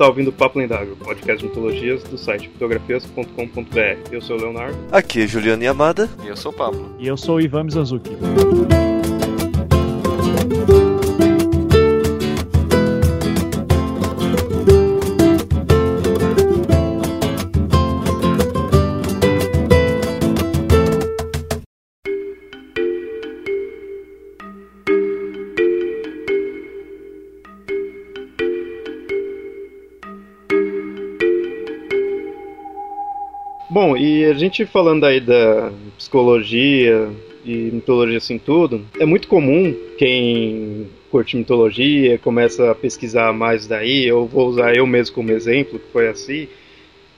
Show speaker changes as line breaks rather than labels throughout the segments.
está ouvindo o Papo Lendário, podcast de mitologias do site fotografias.com.br. Eu sou o Leonardo.
Aqui é Juliana Yamada.
E eu sou o Pablo.
E eu sou o Ivan Mizanzuki.
A gente falando aí da psicologia e mitologia assim tudo, é muito comum quem curte mitologia, começa a pesquisar mais daí, eu vou usar eu mesmo como exemplo, que foi assim.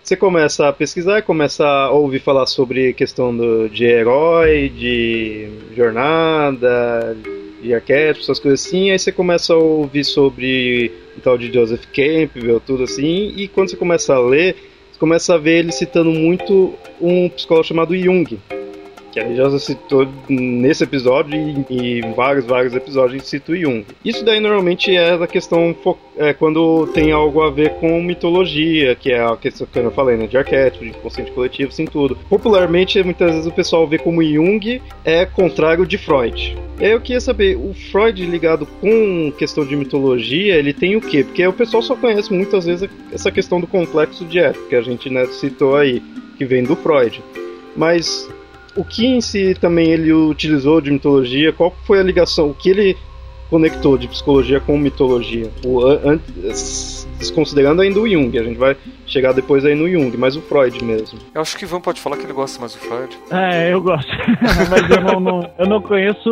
Você começa a pesquisar, começa a ouvir falar sobre questão do, de herói, de jornada, de arquétipos, essas coisas assim, aí você começa a ouvir sobre o tal de Joseph Campbell, tudo assim, e quando você começa a ler, começa a ver ele citando muito um psicólogo chamado Jung, que ele já citou nesse episódio e, em vários, vários episódios ele cita o Jung. Isso daí normalmente é a questão é, quando tem algo a ver com mitologia, que é a questão que eu falei, né, de arquétipo, de inconsciente coletivo, assim tudo. Popularmente, muitas vezes o pessoal vê como Jung é contrário de Freud. Eu queria saber, o Freud ligado com questão de mitologia, ele tem o quê? Porque o pessoal só conhece muitas vezes essa questão do complexo de Édipo, que a gente né, citou aí, que vem do Freud. Mas o que em si também ele utilizou de mitologia? Qual foi a ligação? O que ele conectou de psicologia com mitologia? O, an, desconsiderando ainda o Jung, a gente vai chegar depois aí no Jung, mas o Freud mesmo.
Eu acho que o Ivan pode falar que ele gosta mais do Freud.
É, eu gosto, mas eu não, não, eu não conheço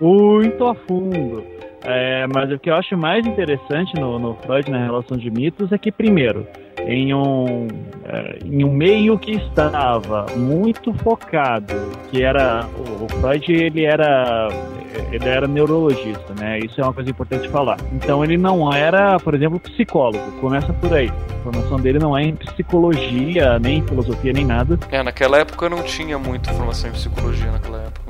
muito a fundo. É, mas o que eu acho mais interessante no, no Freud na relação de mitos é que, primeiro, em um, é, em um meio que estava muito focado, que era o, Freud ele era ele era neurologista, né? Isso é uma coisa importante falar. Então ele não era, por exemplo, psicólogo. Começa por aí. A formação dele não é em psicologia, nem em filosofia, nem nada.
É, naquela época não tinha muita formação em psicologia naquela época.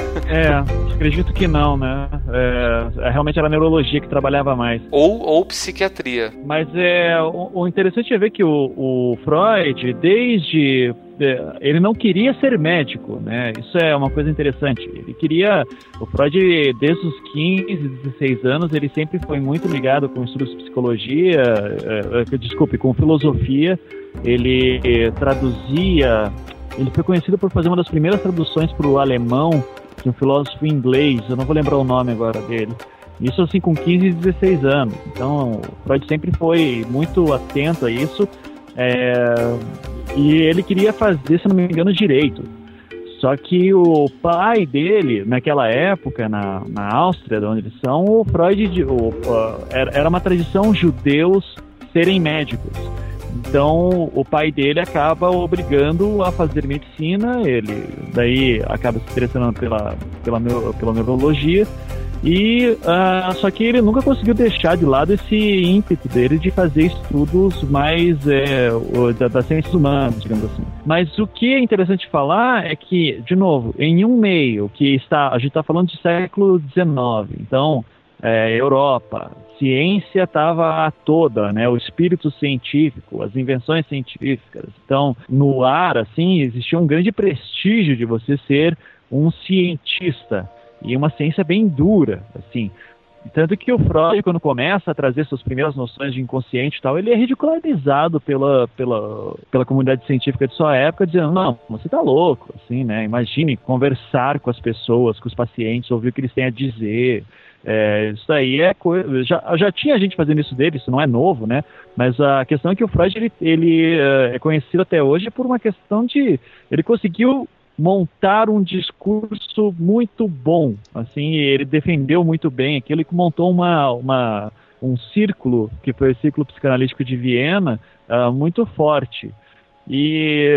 É, acredito que não, né? É, é, realmente era a neurologia que trabalhava mais.
Ou, ou psiquiatria.
Mas é, o, o interessante é ver que o, o Freud, desde é, ele não queria ser médico, né? Isso é uma coisa interessante. Ele queria, o Freud, desde os 15, 16 anos, ele sempre foi muito ligado com estudos de psicologia, é, desculpe, com filosofia. Ele traduzia, ele foi conhecido por fazer uma das primeiras traduções para o alemão um filósofo inglês, eu não vou lembrar o nome agora dele. Isso assim com 15 e 16 anos. Então, Freud sempre foi muito atento a isso. É, e ele queria fazer, se não me engano, direito. Só que o pai dele, naquela época, na, na Áustria, de onde eles são, o Freud, o, era, era uma tradição judeus serem médicos. Então o pai dele acaba obrigando a fazer medicina, ele daí acaba se interessando pela, pela, pela neurologia. E uh, só que ele nunca conseguiu deixar de lado esse ímpeto dele de fazer estudos mais é, das ciências humanas, digamos assim. Mas o que é interessante falar é que, de novo, em um meio que está, a gente está falando de século XIX, então é, Europa, ciência estava toda, né? O espírito científico, as invenções científicas. Então, no ar, assim, existia um grande prestígio de você ser um cientista e uma ciência bem dura, assim. Tanto que o Freud, quando começa a trazer suas primeiras noções de inconsciente e tal, ele é ridicularizado pela, pela, pela comunidade científica de sua época, dizendo, não, você tá louco, assim, né? Imagine conversar com as pessoas, com os pacientes, ouvir o que eles têm a dizer, é, isso aí é coisa. Já, já tinha gente fazendo isso dele, isso não é novo, né? Mas a questão é que o Freud ele, ele é, é conhecido até hoje por uma questão de. Ele conseguiu montar um discurso muito bom. Assim, ele defendeu muito bem aquilo e montou uma, uma, um círculo, que foi o círculo psicanalítico de Viena, uh, muito forte e,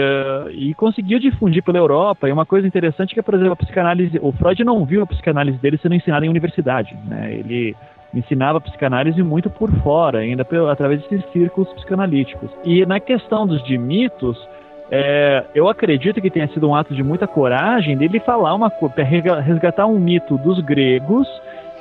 e conseguiu difundir pela Europa. E uma coisa interessante é que, por exemplo, a psicanálise, o Freud não viu a psicanálise dele sendo ensinada em universidade, né? Ele ensinava psicanálise muito por fora, ainda pelo, através desses círculos psicanalíticos. E na questão dos de mitos, é, eu acredito que tenha sido um ato de muita coragem dele falar uma coisa, resgatar um mito dos gregos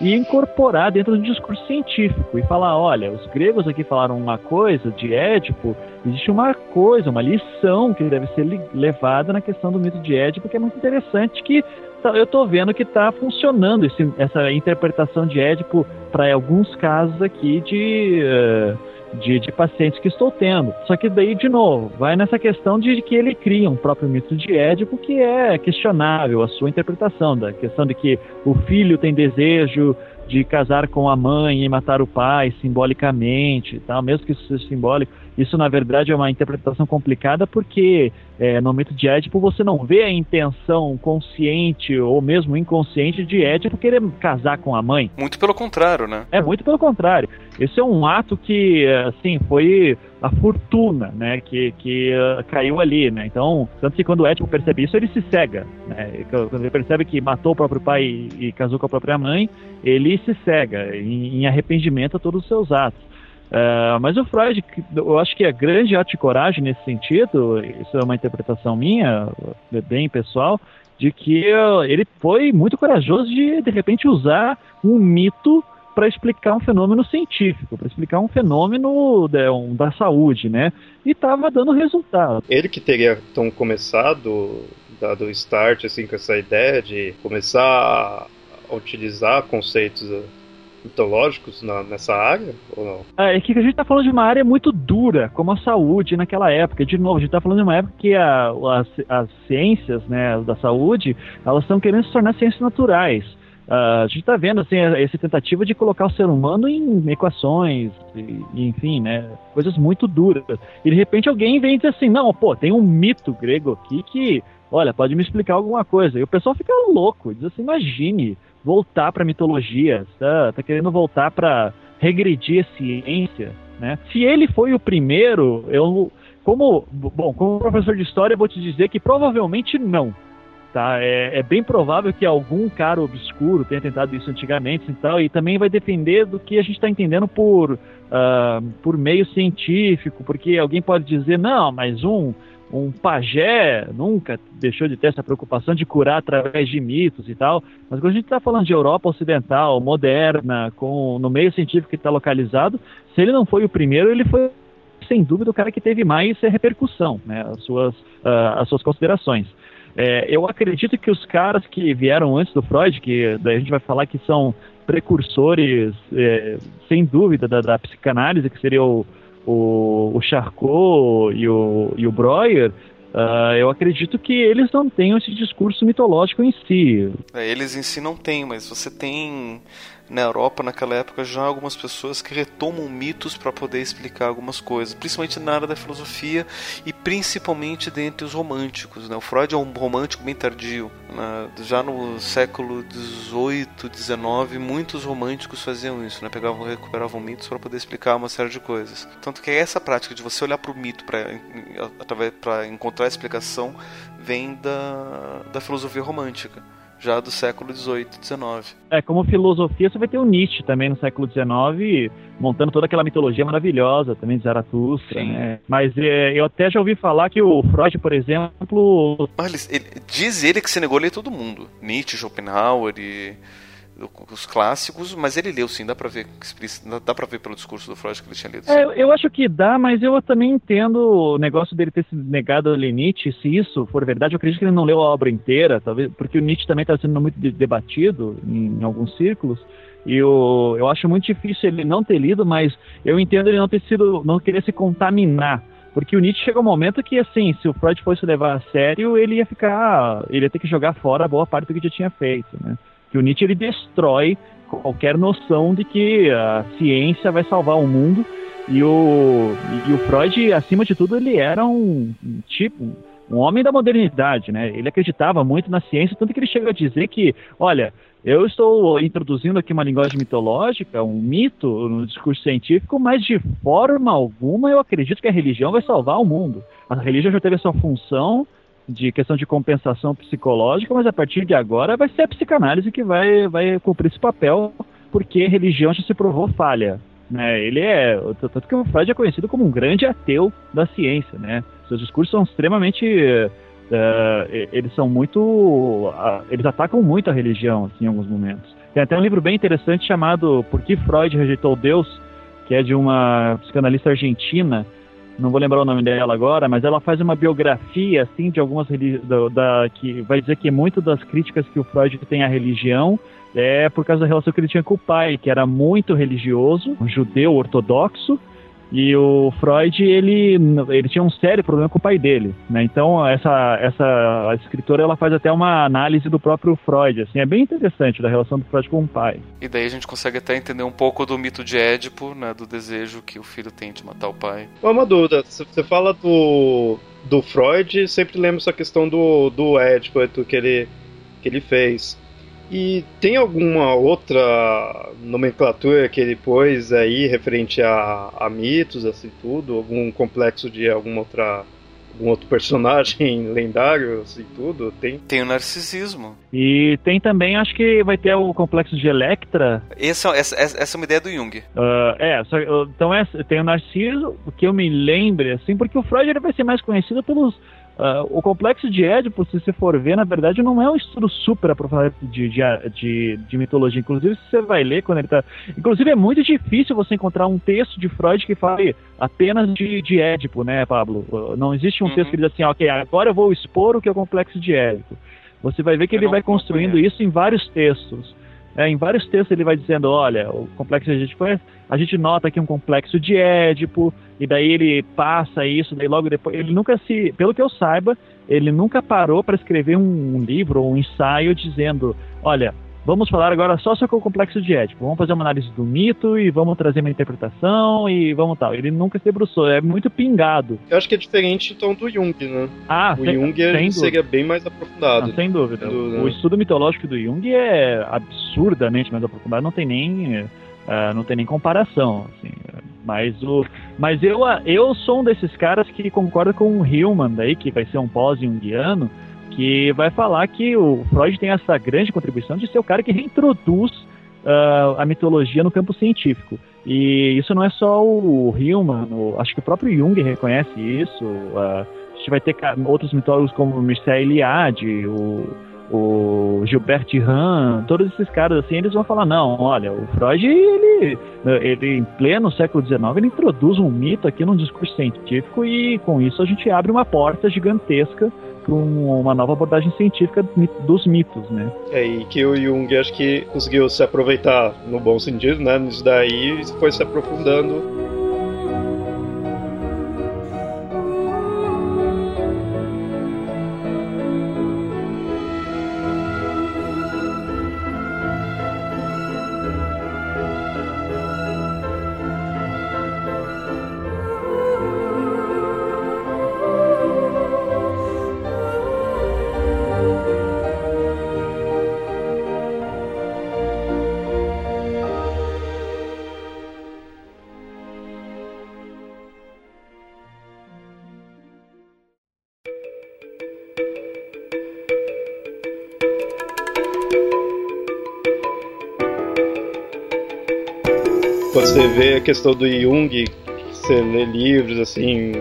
e incorporar dentro do discurso científico e falar, olha, os gregos aqui falaram uma coisa de Édipo, existe uma coisa, uma lição que deve ser levada na questão do mito de Édipo, que é muito interessante que tá, eu estou vendo que está funcionando esse, essa interpretação de Édipo para alguns casos aqui de uh, de, de, pacientes que estou tendo. Só que daí, de novo, vai nessa questão de que ele cria um próprio mito de Édipo que é questionável a sua interpretação, da questão de que o filho tem desejo de casar com a mãe e matar o pai simbolicamente, tal, mesmo que isso seja simbólico. Isso, na verdade, é uma interpretação complicada porque é, no mito de Édipo você não vê a intenção consciente ou mesmo inconsciente de Édipo querer casar com a mãe.
Muito pelo contrário, né?
É, muito pelo contrário. Esse é um ato que, assim, foi a fortuna, né, que, que uh, caiu ali, né? Então, tanto que quando o Édipo percebe isso, ele se cega, né? Quando ele percebe que matou o próprio pai e, e casou com a própria mãe, ele se cega em, em arrependimento a todos os seus atos. Uh, mas o Freud, eu acho que a grande arte e coragem nesse sentido, isso é uma interpretação minha, bem pessoal, de que ele foi muito corajoso de, de repente, usar um mito para explicar um fenômeno científico, para explicar um fenômeno da, um, da saúde, né? E estava dando resultado.
Ele que teria então começado, dado o start assim com essa ideia de começar a utilizar conceitos mitológicos na, nessa área ou não?
É, é que a gente está falando de uma área muito dura, como a saúde naquela época. De novo, a gente está falando de uma época que a, as, as ciências né, da saúde elas estão querendo se tornar ciências naturais. Uh, a gente está vendo assim essa tentativa de colocar o ser humano em equações, e, enfim, né, coisas muito duras. E de repente alguém vem dizer assim, não, pô, tem um mito grego aqui que, olha, pode me explicar alguma coisa. E o pessoal fica louco, diz assim, imagine, voltar para mitologia, tá, tá querendo voltar para regredir a ciência, né? Se ele foi o primeiro, eu como bom, como professor de história, eu vou te dizer que provavelmente não. Tá? É, é, bem provável que algum cara obscuro tenha tentado isso antigamente e tal, e também vai depender do que a gente está entendendo por, uh, por meio científico, porque alguém pode dizer, não, mas um, um pajé nunca deixou de ter essa preocupação de curar através de mitos e tal, mas quando a gente está falando de Europa ocidental, moderna, com no meio científico que está localizado, se ele não foi o primeiro, ele foi sem dúvida o cara que teve mais repercussão, né, as suas, uh, as suas considerações. É, eu acredito que os caras que vieram antes do Freud, que daí a gente vai falar que são precursores, é, sem dúvida, da, da psicanálise, que seria o, o, o Charcot e o, e o Breuer, uh, eu acredito que eles não tenham esse discurso mitológico em si.
É, eles em si não têm, mas você tem na Europa naquela época já algumas pessoas que retomam mitos para poder explicar algumas coisas, principalmente na área da filosofia e principalmente dentre os românticos. Né? O Freud é um romântico bem tardio. Né? Já no século XVIII, XIX, muitos românticos faziam isso, né? pegavam, recuperavam mitos para poder explicar uma série de coisas. Tanto que essa prática de você olhar para o mito para encontrar a explicação vem da, da filosofia romântica já do século XVIII, XIX.
É, como filosofia, você vai ter o Nietzsche também no século XIX, montando toda aquela mitologia maravilhosa também de Zaratustra, né? Mas é, eu até já ouvi falar que o Freud, por exemplo...
Mas ele, diz ele que se negou a ler todo mundo. Nietzsche, Schopenhauer e os clássicos, mas ele leu sim, dá pra ver, dá pra ver pelo discurso do Freud que ele tinha lido.
É, eu acho que dá, mas eu também entendo o negócio dele ter se negado a Nietzsche, se isso for verdade, eu acredito que ele não leu a obra inteira, talvez, porque o Nietzsche também está sendo muito debatido em, em alguns círculos, e eu, eu acho muito difícil ele não ter lido, mas eu entendo ele não ter sido, não querer se contaminar porque o Nietzsche chega um momento que, assim, se o Freud fosse levar a sério, ele ia ficar. Ele ia ter que jogar fora boa parte do que já tinha feito, né? Que o Nietzsche ele destrói qualquer noção de que a ciência vai salvar o mundo e o, e o Freud, acima de tudo, ele era um tipo um homem da modernidade, né? Ele acreditava muito na ciência, tanto que ele chega a dizer que, olha, eu estou introduzindo aqui uma linguagem mitológica, um mito no discurso científico, mas de forma alguma eu acredito que a religião vai salvar o mundo. A religião já teve a sua função, de questão de compensação psicológica, mas a partir de agora vai ser a psicanálise que vai, vai cumprir esse papel, porque religião já se provou falha. Né? Ele é. Tanto que o Freud é conhecido como um grande ateu da ciência. Né? Seus discursos são extremamente. Uh, eles são muito. Uh, eles atacam muito a religião assim, em alguns momentos. Tem até um livro bem interessante chamado Por que Freud rejeitou Deus, que é de uma psicanalista argentina, não vou lembrar o nome dela agora, mas ela faz uma biografia assim de algumas da, da, que vai dizer que muito das críticas que o Freud tem à religião é por causa da relação que ele tinha com o pai, que era muito religioso, um judeu ortodoxo, e o Freud, ele, ele tinha um sério problema com o pai dele, né? Então, essa, essa escritora, ela faz até uma análise do próprio Freud, assim, é bem interessante da relação do Freud com o pai.
E daí a gente consegue até entender um pouco do mito de Édipo, né? Do desejo que o filho tem de matar o pai.
Uma dúvida, você fala do, do Freud, sempre lembra essa questão do, do Édipo, que ele, que ele fez. E tem alguma outra nomenclatura que ele pôs aí referente a, a mitos, assim tudo? Algum complexo de alguma outra algum outro personagem lendário, assim, tudo? Tem?
Tem o narcisismo.
E tem também, acho que vai ter o complexo de Electra.
Essa, essa, essa é uma ideia do Jung.
Uh, é, só, então é, tem o narciso, que eu me lembre, assim, porque o Freud ele vai ser mais conhecido pelos Uh, o complexo de Édipo, se você for ver, na verdade não é um estudo super aprofundado de, de, de, de, mitologia. Inclusive, se você vai ler quando ele está. Inclusive, é muito difícil você encontrar um texto de Freud que fale apenas de, de Édipo, né, Pablo? Uh, não existe um uhum. texto que diz assim, ok, agora eu vou expor o que é o complexo de Édipo. Você vai ver que eu ele vai construindo isso em vários textos. É, em vários textos ele vai dizendo, olha, o complexo de Édipo é, a gente nota aqui um complexo de Édipo, e daí ele passa isso, daí logo depois, ele nunca se, pelo que eu saiba, ele nunca parou para escrever um, livro ou um ensaio dizendo, olha, Vamos falar agora só sobre o complexo de Édipo. Vamos fazer uma análise do mito e vamos trazer uma interpretação e vamos tal. Ele nunca se debruçou, é muito pingado.
Eu acho que é diferente então do Jung, né?
Ah,
o
sem,
Jung sem seria bem mais aprofundado.
Não, sem dúvida. O, o estudo mitológico do Jung é absurdamente mais aprofundado, não tem nem, uh, não tem nem comparação. Assim. Mas, o, mas eu, eu sou um desses caras que concorda com o Hillman, daí, que vai ser um pós-jungiano, que vai falar que o Freud tem essa grande contribuição de ser o cara que reintroduz uh, a mitologia no campo científico. E isso não é só o Hillman, o, acho que o próprio Jung reconhece isso. Uh, a gente vai ter outros mitólogos como Mircea Eliade, o, o Gilbert Rand, todos esses caras assim, eles vão falar, não, olha, o Freud, ele, ele em pleno século XIX, ele introduz um mito aqui num discurso científico e com isso a gente abre uma porta gigantesca para uma nova abordagem científica dos mitos, né?
É, e que o Jung acho que conseguiu se aproveitar no bom sentido, né? Nisso daí foi se aprofundando vê a questão do Jung, você lê livros assim,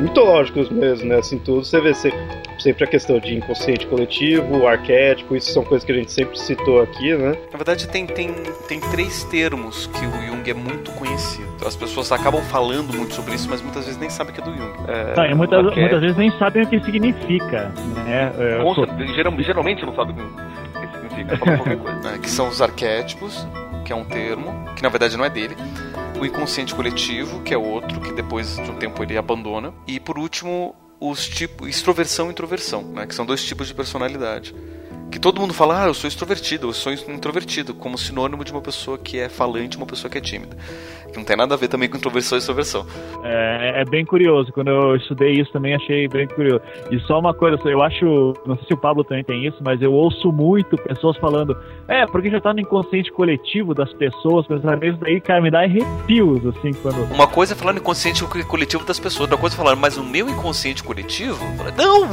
mitológicos mesmo, né? Assim, tudo, você vê sempre a questão de inconsciente coletivo, arquétipo, isso são coisas que a gente sempre citou aqui, né?
Na verdade, tem, tem, tem três termos que o Jung é muito conhecido. As pessoas acabam falando muito sobre isso, mas muitas vezes nem sabem que é do Jung. É,
ah, muitas, muitas vezes nem sabem o que significa. Né?
É, geralmente não sabem o que significa, qualquer coisa. É, que são os arquétipos, que é um termo, que na verdade não é dele. O inconsciente coletivo, que é outro, que depois de um tempo ele abandona. E por último, os tipos extroversão e introversão, né, que são dois tipos de personalidade que todo mundo fala, ah, eu sou extrovertido, eu sou introvertido, como sinônimo de uma pessoa que é falante, uma pessoa que é tímida. Que não tem nada a ver também com introversão e extroversão.
É, é bem curioso, quando eu estudei isso também achei bem curioso. E só uma coisa, eu acho, não sei se o Pablo também tem isso, mas eu ouço muito pessoas falando, é, porque já tá no inconsciente coletivo das pessoas, pensar isso daí, cara, me dá arrepios, assim, quando...
Uma coisa é falar no inconsciente coletivo das pessoas, outra coisa é falar, mas o meu inconsciente coletivo? Não!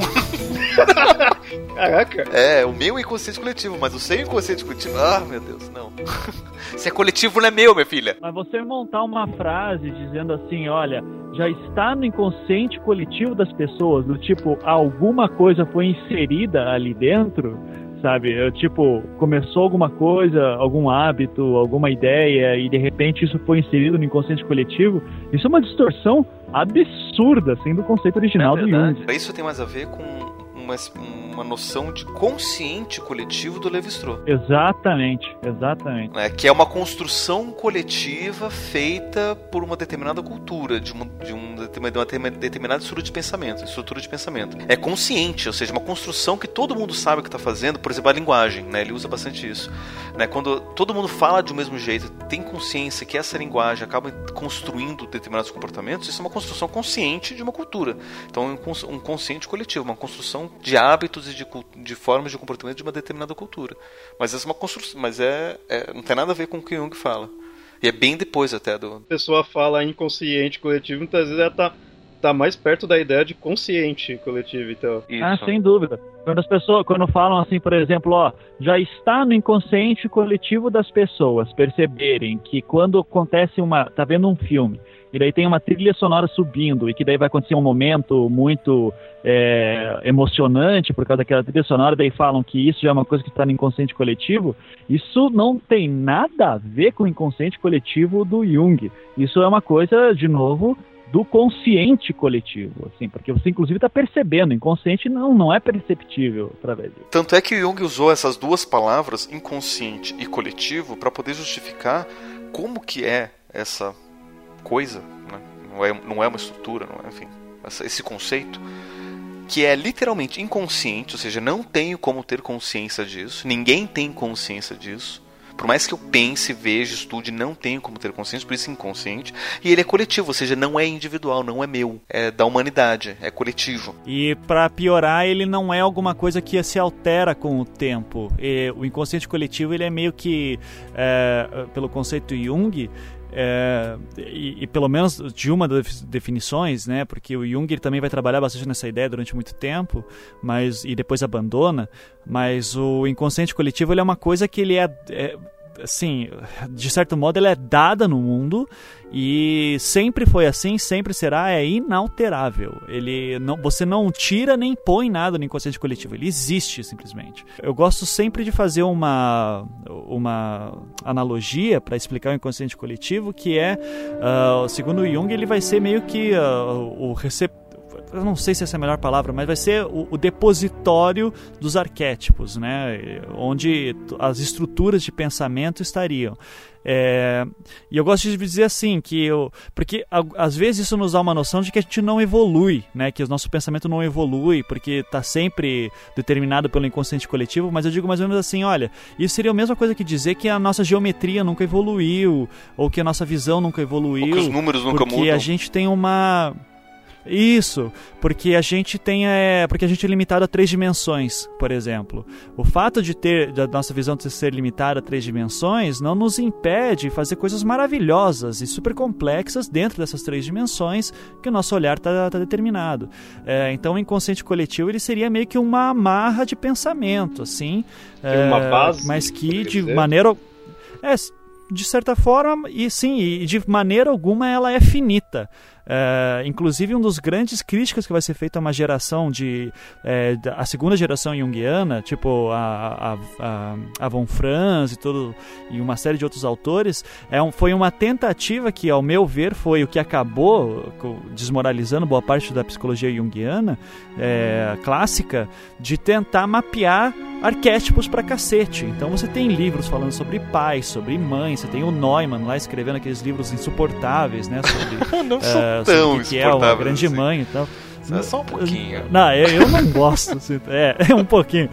Caraca!
É, o meu inconsciente coletivo, mas o seu inconsciente coletivo. Ah, meu Deus, não. Se é coletivo, não é meu, minha filha.
Mas você montar uma frase dizendo assim: olha, já está no inconsciente coletivo das pessoas, do tipo, alguma coisa foi inserida ali dentro
sabe? Eu, tipo, começou alguma coisa, algum hábito, alguma ideia e de repente isso foi inserido no inconsciente coletivo. Isso é uma distorção absurda, assim, do conceito original é do Jung.
Isso tem mais a ver com uma, uma noção de consciente coletivo do Levi-Strauss.
Exatamente, exatamente.
É, que é uma construção coletiva feita por uma determinada cultura, de, uma, de, um, de uma determinada estrutura de pensamento, estrutura de pensamento. É consciente, ou seja, uma construção que todo mundo sabe o que está fazendo, por exemplo, a linguagem, né? ele usa bastante isso. Né? Quando todo mundo fala de um mesmo jeito, tem consciência que essa linguagem acaba construindo determinados comportamentos, isso é uma construção consciente de uma cultura. Então, um consciente coletivo, uma construção de hábitos e de, de formas de comportamento de uma determinada cultura. Mas essa é uma construção, mas é, é, não tem nada a ver com o que Jung fala. E é bem depois até do. A
pessoa fala inconsciente coletivo, muitas vezes ela tá, tá mais perto da ideia de consciente coletivo, então.
Isso. Ah, sem dúvida. Quando as pessoas, quando falam assim, por exemplo, ó, já está no inconsciente coletivo das pessoas perceberem que quando acontece uma, tá vendo um filme, e daí tem uma trilha sonora subindo, e que daí vai acontecer um momento muito é, emocionante por causa daquela trilha sonora, daí falam que isso já é uma coisa que está no inconsciente coletivo. Isso não tem nada a ver com o inconsciente coletivo do Jung. Isso é uma coisa, de novo, do consciente coletivo, assim, porque você inclusive está percebendo, inconsciente não, não é perceptível através disso.
Tanto é que Jung usou essas duas palavras, inconsciente e coletivo, para poder justificar como que é essa coisa, né? não, é, não é uma estrutura, não é, enfim, esse conceito que é literalmente inconsciente, ou seja, não tenho como ter consciência disso, ninguém tem consciência disso. Por mais que eu pense, veja, estude, não tenho como ter consciência, por isso é inconsciente. E ele é coletivo, ou seja, não é individual, não é meu, é da humanidade, é coletivo.
E para piorar, ele não é alguma coisa que se altera com o tempo. E o inconsciente coletivo ele é meio que, é, pelo conceito Jung, é, e, e, pelo menos de uma das definições, né, porque o Jung também vai trabalhar bastante nessa ideia durante muito tempo, mas e depois abandona, mas o inconsciente coletivo ele é uma coisa que ele é, é assim, de certo modo, ela é dada no mundo e sempre foi assim, sempre será, é inalterável. Ele não, você não tira nem põe nada no inconsciente coletivo, ele existe simplesmente. Eu gosto sempre de fazer uma, uma analogia para explicar o inconsciente coletivo, que é, uh, segundo Jung, ele vai ser meio que uh, o receptor eu não sei se essa é a melhor palavra, mas vai ser o, o, depositório dos arquétipos, né? onde as estruturas de pensamento estariam. É, e eu gosto de dizer assim que eu, porque às vezes isso nos dá uma noção de que a gente não evolui, né? Que o nosso pensamento não evolui porque está sempre determinado pelo inconsciente coletivo. Mas eu digo mais ou menos assim, olha, isso seria a mesma coisa que dizer que a nossa geometria nunca evoluiu ou que a nossa visão nunca evoluiu, ou que
os números nunca
porque
mudam.
a gente tem uma isso, porque a gente tem é, porque a gente é limitado a três dimensões, por exemplo. O fato de ter da nossa visão de ser limitada a três dimensões não nos impede de fazer coisas maravilhosas e super complexas dentro dessas três dimensões que o nosso olhar está tá determinado. É, então, o inconsciente coletivo ele seria meio que uma amarra de pensamento, assim,
é, uma base,
mas que de maneira é, de certa forma, e sim, e de maneira alguma ela é finita. É, inclusive, um dos grandes críticas que vai ser feito a uma geração de. É, a segunda geração junguiana, tipo a, a, a, a Von Franz e, todo, e uma série de outros autores, é um, foi uma tentativa que, ao meu ver, foi o que acabou desmoralizando boa parte da psicologia junguiana é, clássica, de tentar mapear arquétipos pra cacete. Então você tem livros falando sobre pais, sobre mães, você tem o Neumann lá escrevendo aqueles livros insuportáveis, né? Sobre,
Não uh, tão
que, que é uma grande assim. mãe e tal.
Só um pouquinho.
Não, eu, eu não gosto. Assim, é, é um pouquinho.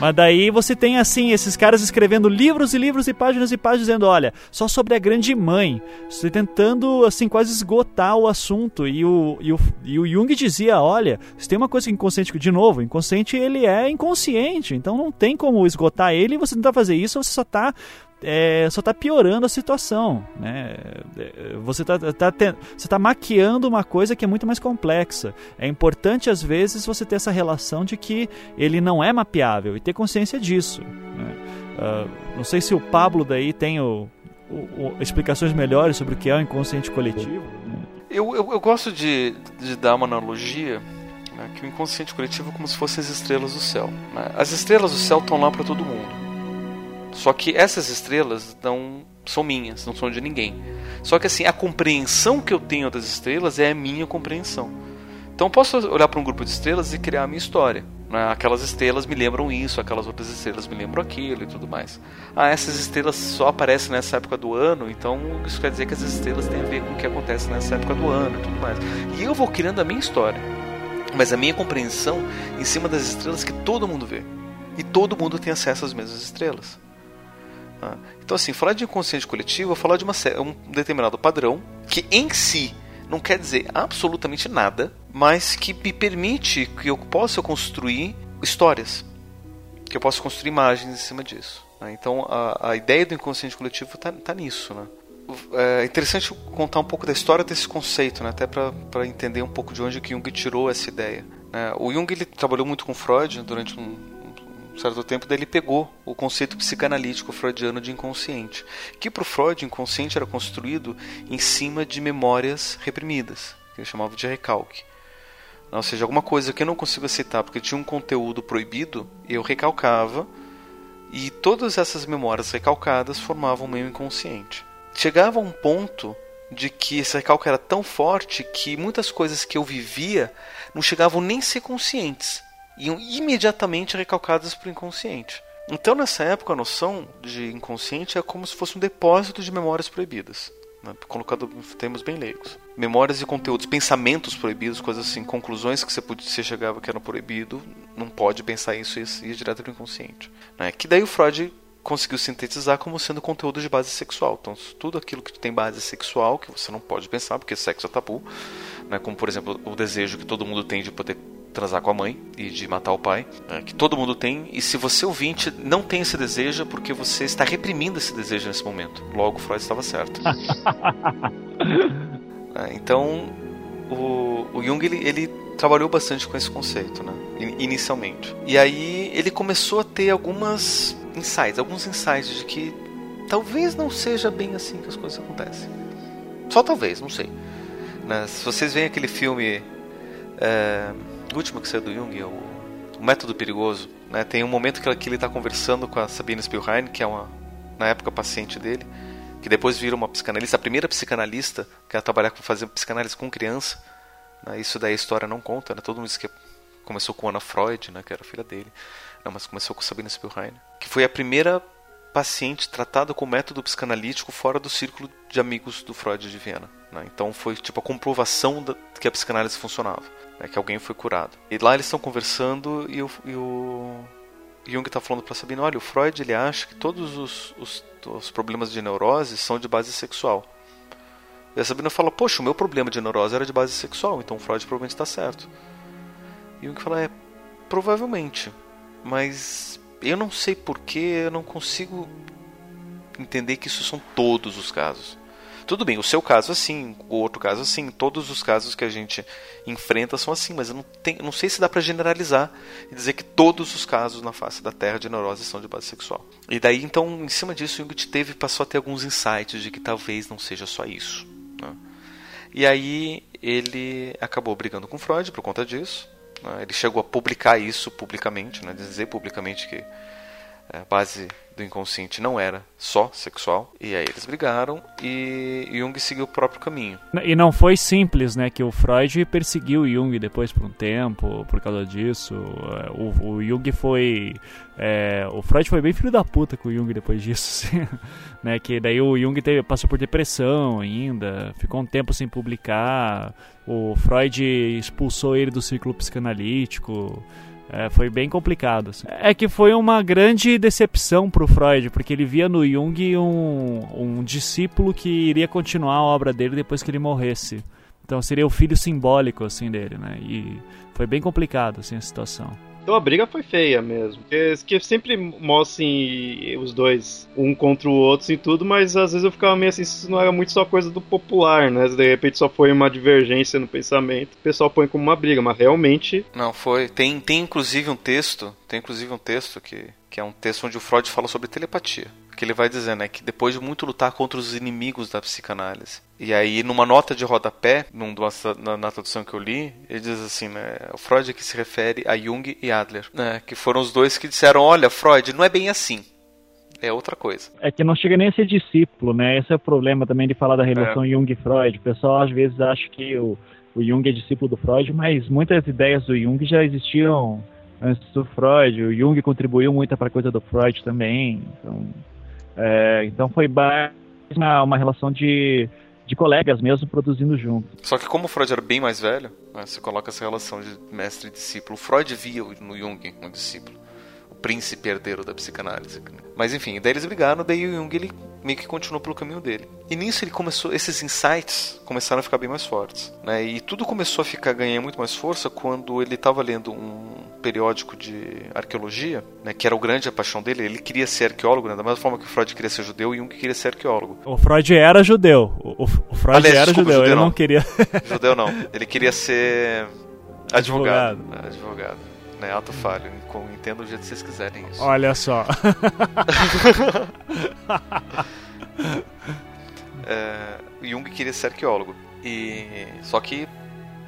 Mas daí você tem, assim, esses caras escrevendo livros e livros e páginas e páginas dizendo, olha, só sobre a grande mãe. Você tentando, assim, quase esgotar o assunto. E o, e o, e o Jung dizia, olha, se tem uma coisa que inconsciente, de novo, inconsciente ele é inconsciente. Então não tem como esgotar ele e você tentar fazer isso, você só está é, só está piorando a situação. Né? É, você está tá, tá você tá maquiando uma coisa que é muito mais complexa. É importante, às vezes, você ter essa relação de que ele não é mapeável e ter consciência disso. Né? Uh, não sei se o Pablo daí tem o, o, o, explicações melhores sobre o que é o inconsciente coletivo.
Eu, eu, eu gosto de, de dar uma analogia Né? Que o inconsciente coletivo é como se fossem as estrelas do céu. Né? As estrelas do céu estão lá para todo mundo. Só que essas estrelas não são minhas, não são de ninguém. Só que assim, a compreensão que eu tenho das estrelas é a minha compreensão. Então eu posso olhar para um grupo de estrelas e criar a minha história. Né? Aquelas estrelas me lembram isso, aquelas outras estrelas me lembram aquilo e tudo mais. Ah, essas estrelas só aparecem nessa época do ano, então isso quer dizer que as estrelas têm a ver com o que acontece nessa época do ano e tudo mais. E eu vou criando a minha história, mas a minha compreensão em cima das estrelas que todo mundo vê. E todo mundo tem acesso às mesmas estrelas. Ah, então, assim, falar de inconsciente coletivo é falar de uma, um determinado padrão que em si não quer dizer absolutamente nada, mas que me permite que eu possa construir histórias, que eu possa construir imagens em cima disso. Né? Então a, a, ideia do inconsciente coletivo está tá nisso. Né? É interessante contar um pouco da história desse conceito, né? até para entender um pouco de onde que Jung tirou essa ideia. Né? O Jung ele trabalhou muito com Freud durante um, um certo tempo, ele pegou o conceito psicanalítico freudiano de inconsciente, que para o Freud, inconsciente era construído em cima de memórias reprimidas, que ele chamava de recalque. Ou seja, alguma coisa que eu não consigo aceitar porque tinha um conteúdo proibido, eu recalcava, e todas essas memórias recalcadas formavam o meu inconsciente. Chegava a um ponto de que esse recalque era tão forte que muitas coisas que eu vivia não chegavam nem a ser conscientes iam imediatamente recalcadas para o inconsciente. Então, nessa época, a noção de inconsciente é como se fosse um depósito de memórias proibidas, né? colocado em termos bem leigos. Memórias e conteúdos, pensamentos proibidos, coisas assim, conclusões que você, podia, você chegava que eram proibido, não pode pensar isso e ir direto para o inconsciente. Né? Que daí o Freud conseguiu sintetizar como sendo conteúdo de base sexual. Então, tudo aquilo que tem base sexual, que você não pode pensar, porque sexo é tabu, né? como por exemplo o desejo que todo mundo tem de poder transar com a mãe e de matar o pai, né, que todo mundo tem, e se você ouvinte não tem esse desejo, é porque você está reprimindo esse desejo nesse momento. Logo, Freud estava certo. é, então, o, o Jung ele, ele, trabalhou bastante com esse conceito, né, inicialmente. E aí ele começou a ter algumas insights, alguns insights de que talvez não seja bem assim que as coisas acontecem. Só talvez, não sei. Né? Se vocês veem aquele filme é, o último que saiu do Jung, o, o Método Perigoso, né? Tem um momento que, que ele está conversando com a Sabine Spielrein, que é uma, na época, paciente dele, que depois vira uma psicanalista, a primeira psicanalista que ia trabalhar com fazer psicanálise com criança. Né? Isso daí a história não conta, né? Todo mundo diz que começou com Ana Freud, né? Que era filha dele. Não, mas começou com Sabine Spielrein, que foi a primeira paciente tratada com método psicanalítico fora do círculo de amigos do Freud de Viena. Né? Então foi tipo a comprovação da, que a psicanálise funcionava né, que alguém foi curado. E lá eles estão conversando e o, e o Jung está falando para Sabine, olha, o Freud ele acha que todos os, os, os, problemas de neurose são de base sexual. E a Sabina fala, poxa, o meu problema de neurose era de base sexual, então o Freud provavelmente está certo. E Jung fala, é, provavelmente, mas eu não sei porquê, eu não consigo entender que isso são todos os casos. Tudo bem, o seu caso assim, o outro caso assim, todos os casos que a gente enfrenta são assim, mas eu não, tenho, não sei se dá para generalizar e dizer que todos os casos na face da Terra de neurose são de base sexual. E daí, então, em cima disso, Jung teve passou a ter alguns insights de que talvez não seja só isso. Né? E aí ele acabou brigando com Freud por conta disso. Né? Ele chegou a publicar isso publicamente, né? dizer publicamente que a base do inconsciente não era só sexual. E aí eles brigaram e Jung seguiu o próprio caminho.
E não foi simples, né? Que o Freud perseguiu Jung depois por um tempo por causa disso. O, o Jung foi. É, o Freud foi bem filho da puta com o Jung depois disso, assim, né? Que daí o Jung teve, passou por depressão ainda, ficou um tempo sem publicar. O Freud expulsou ele do círculo psicanalítico. É, foi bem complicado. Assim. É que foi uma grande decepção para o Freud, porque ele via no Jung um, um discípulo que iria continuar a obra dele depois que ele morresse. Então seria o filho simbólico assim dele, né? E foi bem complicado assim a situação.
Então a briga foi feia mesmo. Porque, que sempre mostrem os dois um contra o outro e tudo, mas às vezes eu ficava meio assim, isso não era muito só coisa do popular, né? De repente só foi uma divergência no pensamento, o pessoal põe como uma briga, mas realmente.
Não, foi. Tem, tem inclusive um texto, tem inclusive um texto que, que é um texto onde o Freud fala sobre telepatia. Que ele vai dizer, né, que depois de muito lutar contra os inimigos da psicanálise. E aí, numa nota de rodapé, num, na, na tradução que eu li, ele diz assim, né, o Freud que se refere a Jung e Adler, né, que foram os dois que disseram, olha, Freud, não é bem assim. É outra coisa.
É que não chega nem a ser discípulo, né? Esse é o problema também de falar da relação é. Jung e Freud. O pessoal às vezes acha que o, o Jung é discípulo do Freud, mas muitas ideias do Jung já existiam antes do Freud. O Jung contribuiu muito para a coisa do Freud também. Então, é, então foi uma, uma relação de, de colegas mesmo produzindo junto.
Só que como o Freud era bem mais velho, né, você coloca essa relação de mestre e discípulo. Freud via no Jung um discípulo príncipe herdeiro da psicanálise. Mas enfim, daí eles brigaram, daí o Jung ele meio que continuou pelo caminho dele. E nisso ele começou, esses insights começaram a ficar bem mais fortes, né? E tudo começou a ficar ganhar muito mais força quando ele estava lendo um periódico de arqueologia, né, que era o grande a paixão dele. Ele queria ser arqueólogo, né, da mesma forma que o Freud queria ser judeu e Jung queria ser arqueólogo.
O Freud era judeu. O, o Freud Aliás, era desculpa, judeu, judeu, ele não, não queria.
judeu não. Ele queria ser advogado. Advogado. advogado né? Ato falho. Entenda do jeito que vocês quiserem isso.
Olha só.
é, Jung queria ser arqueólogo. E só que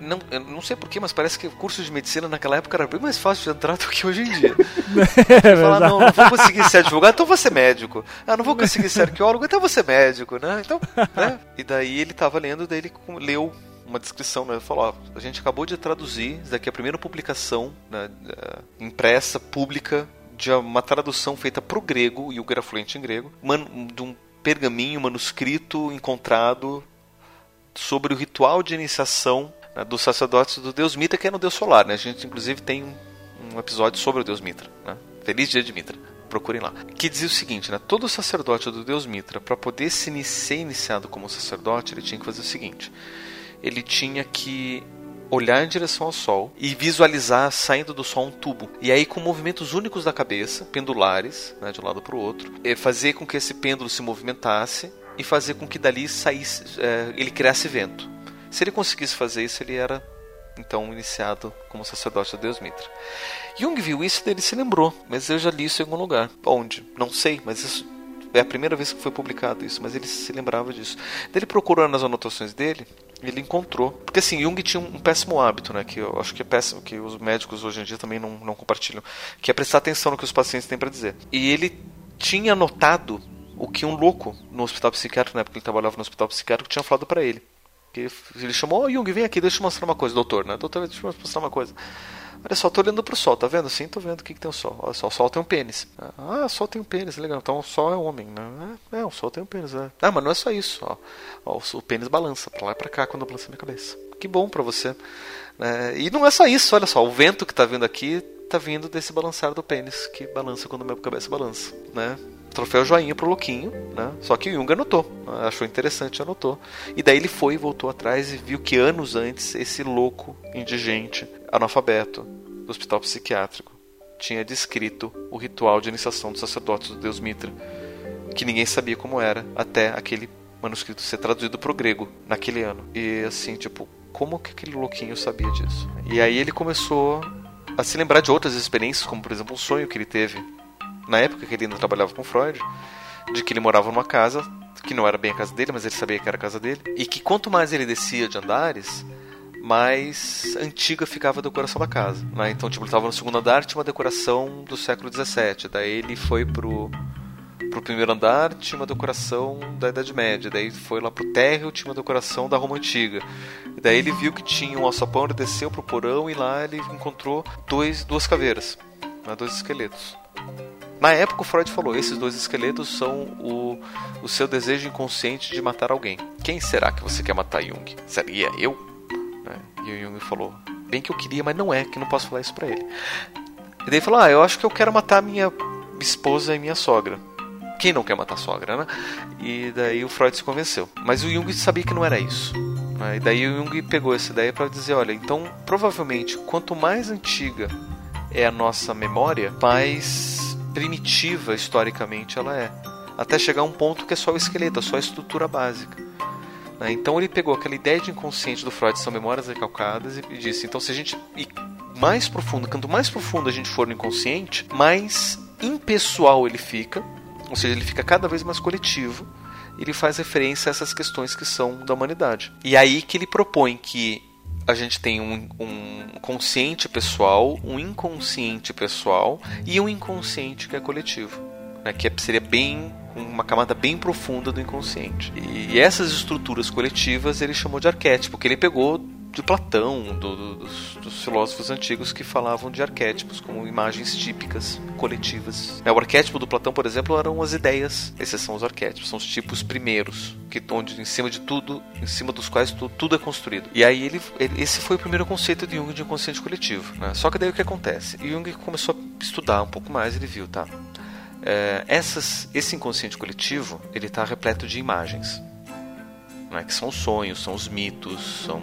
não, eu não sei porquê, mas parece que o curso de medicina naquela época era bem mais fácil de entrar do que hoje em dia. é falar, não, não vou conseguir ser advogado, então vou ser médico. Ah, não vou conseguir ser arqueólogo, então vou ser médico, né? Então, né? E daí ele estava lendo, daí ele leu uma descrição, né? Falou, ó, a gente acabou de traduzir, isso daqui é a primeira publicação né, impressa, pública, de uma tradução feita para o grego, e o era fluente em grego, de um pergaminho manuscrito encontrado sobre o ritual de iniciação né, dos sacerdotes do deus Mitra, que é no deus solar. Né? A gente, inclusive, tem um episódio sobre o deus Mitra. Né? Feliz dia de Mitra procurem lá. Que dizia o seguinte, né? Todo sacerdote do deus Mitra, para poder se ser iniciado como sacerdote, ele tinha que fazer o seguinte: ele tinha que olhar em direção ao sol e visualizar saindo do sol um tubo. E aí, com movimentos únicos da cabeça, pendulares, né, de um lado para o outro, fazer com que esse pêndulo se movimentasse e fazer com que dali saísse, é, ele criasse vento. Se ele conseguisse fazer isso, ele era então iniciado como sacerdote do deus Mitra. Jung viu isso e ele se lembrou, mas eu já li isso em algum lugar. Onde? Não sei, mas isso é a primeira vez que foi publicado isso, mas ele se lembrava disso. Ele procurou nas anotações dele ele encontrou. Porque assim, Jung tinha um péssimo hábito, né? Que eu acho que é péssimo, que os médicos hoje em dia também não, não compartilham, que é prestar atenção no que os pacientes têm para dizer. E ele tinha notado o que um louco no hospital psiquiátrico, na época que ele trabalhava no hospital psiquiátrico, tinha falado para ele. Que ele chamou, oh, Jung, vem aqui, deixa eu mostrar uma coisa, doutor, né? Doutor, deixa eu mostrar uma coisa. Olha só, tô olhando pro sol, tá vendo? Sim, tô vendo o que, que tem o sol. Olha só, o sol tem um pênis. Ah, o sol tem um pênis, legal. Então o sol é homem, né? É, o sol tem um pênis, é. Ah, mas não é só isso, ó. ó o, pênis balança pra lá e pra cá quando balança minha cabeça. Que bom pra você. É, e não é só isso, olha só, o vento que tá vindo aqui tá vindo desse balançar do pênis, que balança quando a minha cabeça balança, né? Troféu joinha pro Louquinho, né? Só que o Jung anotou, achou interessante, anotou. E daí ele foi e voltou atrás e viu que anos antes esse louco indigente analfabeto do hospital psiquiátrico tinha descrito o ritual de iniciação dos sacerdotes do deus Mitra, que ninguém sabia como era, até aquele manuscrito ser traduzido para o grego naquele ano. E assim, tipo, como que aquele louquinho sabia disso? E aí ele começou a se lembrar de outras experiências, como por exemplo um sonho que ele teve na época que ele ainda trabalhava com Freud, de que ele morava numa casa que não era bem a casa dele, mas ele sabia que era a casa dele, e que quanto mais ele descia de andares, mais antiga ficava a decoração da casa. Né? Então, tipo, ele estava no segundo andar, tinha uma decoração do século XVII. Daí ele foi pro, pro primeiro andar, tinha uma decoração da Idade Média. Daí foi lá pro térreo, tinha uma decoração da Roma Antiga. Daí ele viu que tinha um alçapão, ele desceu pro porão e lá ele encontrou dois, duas caveiras, né? dois esqueletos. Na época, o Freud falou: esses dois esqueletos são o, o seu desejo inconsciente de matar alguém. Quem será que você quer matar, Jung? Seria eu? Né? E o Jung falou: bem que eu queria, mas não é, que não posso falar isso para ele. E daí ele falou: ah, eu acho que eu quero matar minha esposa e minha sogra. Quem não quer matar a sogra, né? E daí o Freud se convenceu. Mas o Jung sabia que não era isso. Né? E daí o Jung pegou essa ideia para dizer: olha, então provavelmente quanto mais antiga é a nossa memória, mais primitiva historicamente ela é. Até chegar a um ponto que é só o esqueleto, é só a estrutura básica. Né? Então ele pegou aquela ideia de inconsciente do Freud, são memórias recalcadas, e disse: então se a gente ir mais profundo, quanto mais profundo a gente for no inconsciente, mais impessoal ele fica, Ou seja, ele fica cada vez mais coletivo. Ele faz referência a essas questões que são da humanidade. E aí que ele propõe que a gente tem um, um, consciente pessoal, um inconsciente pessoal e um inconsciente que é coletivo, né, que seria bem uma camada bem profunda do inconsciente. E essas estruturas coletivas ele chamou de arquétipo, que ele pegou de Platão, do, do, dos, dos, filósofos antigos que falavam de arquétipos como imagens típicas, coletivas. É, o arquétipo do Platão, por exemplo, eram as ideias. Esses são os arquétipos, são os tipos primeiros, que onde em cima de tudo, em cima dos quais tudo, tudo é construído. E aí ele, ele, esse foi o primeiro conceito de Jung de inconsciente coletivo. Né? Só que daí o que acontece? Jung começou a estudar um pouco mais, ele viu, tá? É, essas, esse inconsciente coletivo ele está repleto de imagens, né? que são os sonhos, são os mitos, são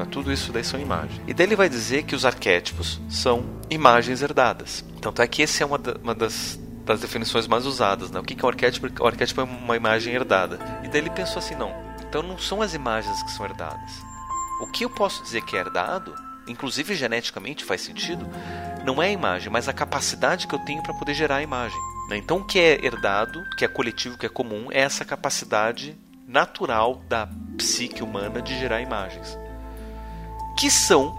né? Tudo isso daí são imagens. E daí ele vai dizer que os arquétipos são imagens herdadas. Tanto é que essa é uma, da, uma das, das definições mais usadas. Né? O que é um arquétipo? O arquétipo é uma imagem herdada. E daí ele pensou assim: não, então não são as imagens que são herdadas. O que eu posso dizer que é herdado, inclusive geneticamente faz sentido, não é a imagem, mas a capacidade que eu tenho para poder gerar a imagem. Né? Então o que é herdado, que é coletivo, que é comum, é essa capacidade natural da psique humana de gerar imagens que são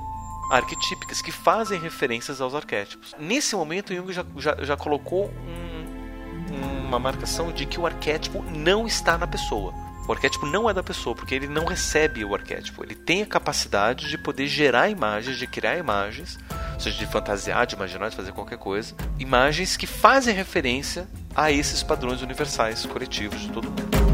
arquetípicas, que fazem referências aos arquétipos. Nesse momento, Jung já, já, já colocou um, uma marcação de que o arquétipo não está na pessoa. O arquétipo não é da pessoa, porque ele não recebe o arquétipo. Ele tem a capacidade de poder gerar imagens, de criar imagens, ou seja, de fantasiar, de imaginar, de fazer qualquer coisa. Imagens que fazem referência a esses padrões universais, coletivos de todo mundo.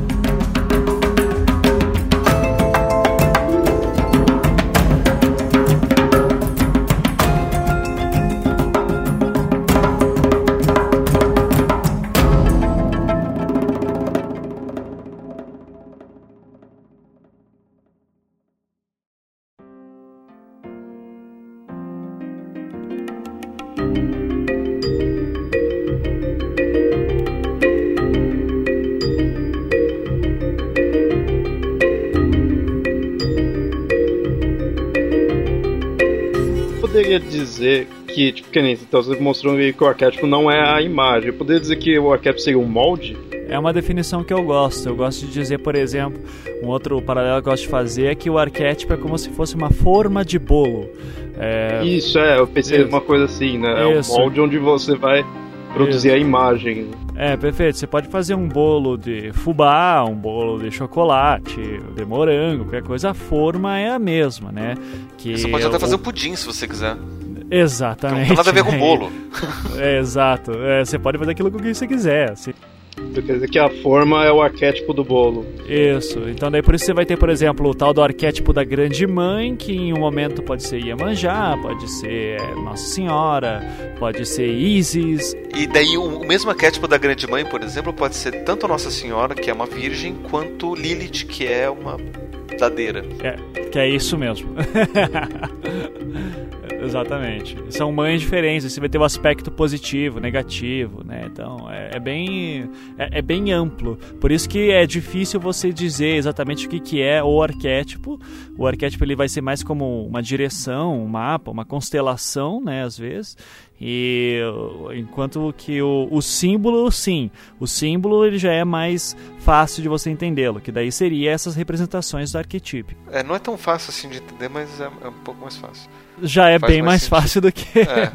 Poderia dizer que, tipo, que nem então você mostrou que o arquétipo não é a imagem. Eu poderia dizer que o arquétipo seria um molde?
É uma definição que eu gosto. Eu gosto de dizer, por exemplo, um outro paralelo que eu gosto de fazer é que o arquétipo é como se fosse uma forma de bolo.
É... Isso, é, eu pensei Isso. uma coisa assim, né? Isso. É um molde onde você vai produzir Isso. a imagem.
É, perfeito. Você pode fazer um bolo de fubá, um bolo de chocolate, de morango, qualquer coisa. A forma é a mesma, né?
Que você pode até fazer um pudim se você quiser.
Exatamente. Não
tem nada a ver com bolo.
é, exato. É, você pode fazer aquilo que você quiser. Assim.
Quer dizer que a forma é o arquétipo do bolo.
Isso. Então daí por isso você vai ter, por exemplo, o tal do arquétipo da grande mãe, que em um momento pode ser Iemanjá, pode ser Nossa Senhora, pode ser Isis.
E daí o mesmo arquétipo da grande mãe, por exemplo, pode ser tanto Nossa Senhora, que é uma virgem, quanto Lilith, que é uma
É, que é isso mesmo. Exatamente. São mães diferentes. Você vai ter o um aspecto positivo, negativo, né? Então é, é bem é, é, bem amplo. Por isso que é difícil você dizer exatamente o que, que é o arquétipo. O arquétipo ele vai ser mais como uma direção, um mapa, uma constelação, né? Às vezes. E enquanto que o, o símbolo, sim, o símbolo ele já é mais fácil de você entendê-lo, que daí seria essas representações do arquetipo.
É, não é tão fácil assim de entender, mas é, é um pouco mais fácil
já é bem mais, mais fácil do que.
É,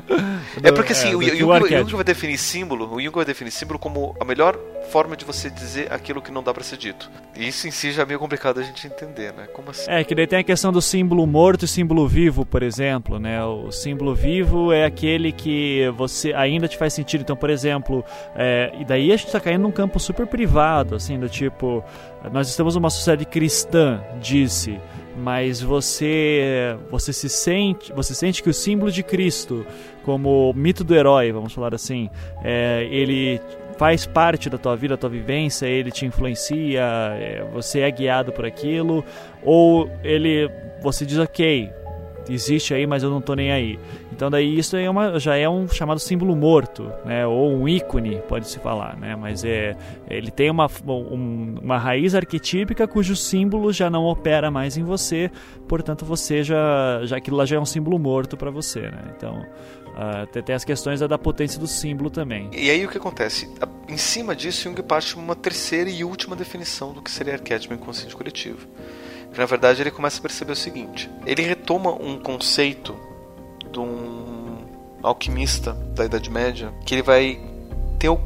do, é porque assim, é, o, Jung, o Jung vai definir símbolo, o Jung vai definir símbolo como a melhor forma de você dizer aquilo que não dá para ser dito. E isso em si já é meio complicado a gente entender, né? Como assim?
É, que daí tem a questão do símbolo morto e símbolo vivo, por exemplo, né? O símbolo vivo é aquele que você ainda te faz sentido. Então, por exemplo, é, e daí a gente tá caindo num campo super privado, assim, do tipo, nós estamos numa sociedade cristã, disse mas você você se sente você sente que o símbolo de Cristo como mito do herói vamos falar assim é, ele faz parte da tua vida da tua vivência ele te influencia é, você é guiado por aquilo ou ele você diz ok existe aí mas eu não tô nem aí Então daí isso é uma, já é um chamado símbolo morto, né? ou um ícone, pode-se falar. Né? Mas é, ele tem uma, um, uma raiz arquetípica cujo símbolo já não opera mais em você, portanto você já, já aquilo lá já é um símbolo morto para você. Né? Então uh, tem as questões da, da potência do símbolo também.
E aí o que acontece? Em cima disso, Jung parte uma terceira e última definição do que seria arquétipo inconsciente coletivo. Que, na verdade ele começa a perceber o seguinte: ele retoma um conceito de um alquimista da Idade Média, que ele vai ter o,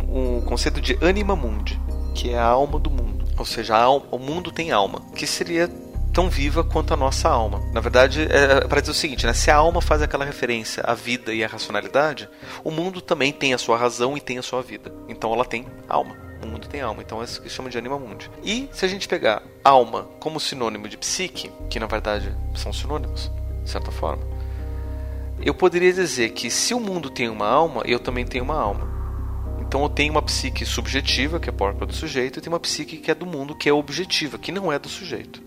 conceito de anima mundi, que é a alma do mundo. Ou seja, o mundo tem alma, que seria tão viva quanto a nossa alma. Na verdade, é, é para dizer o seguinte, né? se a alma faz aquela referência à vida e à racionalidade, o mundo também tem a sua razão e tem a sua vida. Então ela tem alma. O mundo tem alma, então é isso que chama de anima mundi. E se a gente pegar alma como sinônimo de psique, que na verdade são sinônimos, de certa forma, eu poderia dizer que se o mundo tem uma alma, eu também tenho uma alma. Então eu tenho uma psique subjetiva, que é própria do sujeito, e tenho uma psique que é do mundo, que é objetiva, que não é do sujeito.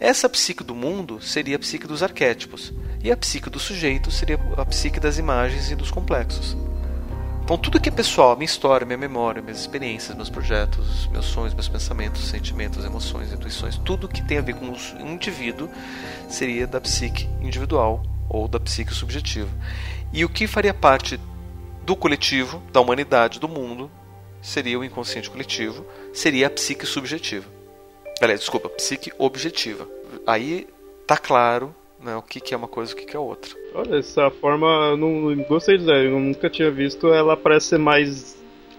Essa psique do mundo seria a psique dos arquétipos, e a psique do sujeito seria a psique das imagens e dos complexos. Então tudo que é pessoal, minha história, minha memória, minhas experiências, meus projetos, meus sonhos, meus pensamentos, sentimentos, emoções, intuições, tudo que tem a ver com o indivíduo seria da psique individual ou da psique subjetiva. E o que faria parte do coletivo, da humanidade, do mundo, seria o inconsciente coletivo, seria a psique subjetiva. Aliás, desculpa, psique objetiva. Aí tá claro né, o que, que é uma coisa e o que, que é outra.
Olha, essa forma, eu não gostei de dizer, eu nunca tinha visto, ela parece ser mais,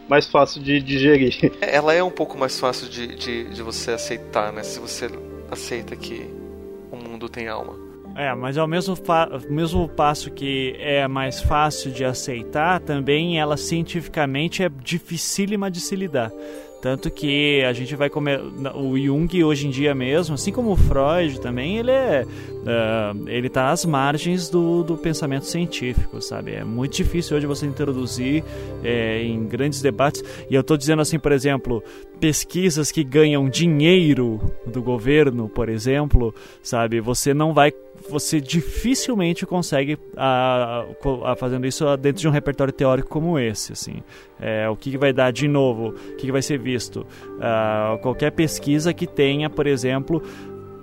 mais fácil de digerir.
Ela é um pouco mais fácil de, de, de você aceitar, né? Se você aceita que o mundo tem alma.
É, mas ao mesmo, mesmo passo que é mais fácil de aceitar, também ela cientificamente é dificílima de se lidar. Tanto que a gente vai comer. O Jung hoje em dia mesmo, assim como o Freud também, ele é. Uh, ele tá às margens do, do pensamento científico, sabe? É muito difícil hoje você introduzir é, em grandes debates. E eu estou dizendo assim, por exemplo, pesquisas que ganham dinheiro do governo, por exemplo, sabe? Você não vai você dificilmente consegue a, a, fazendo isso dentro de um repertório teórico como esse assim é, o que, que, vai dar de novo o que, que vai ser visto uh, qualquer pesquisa que tenha por exemplo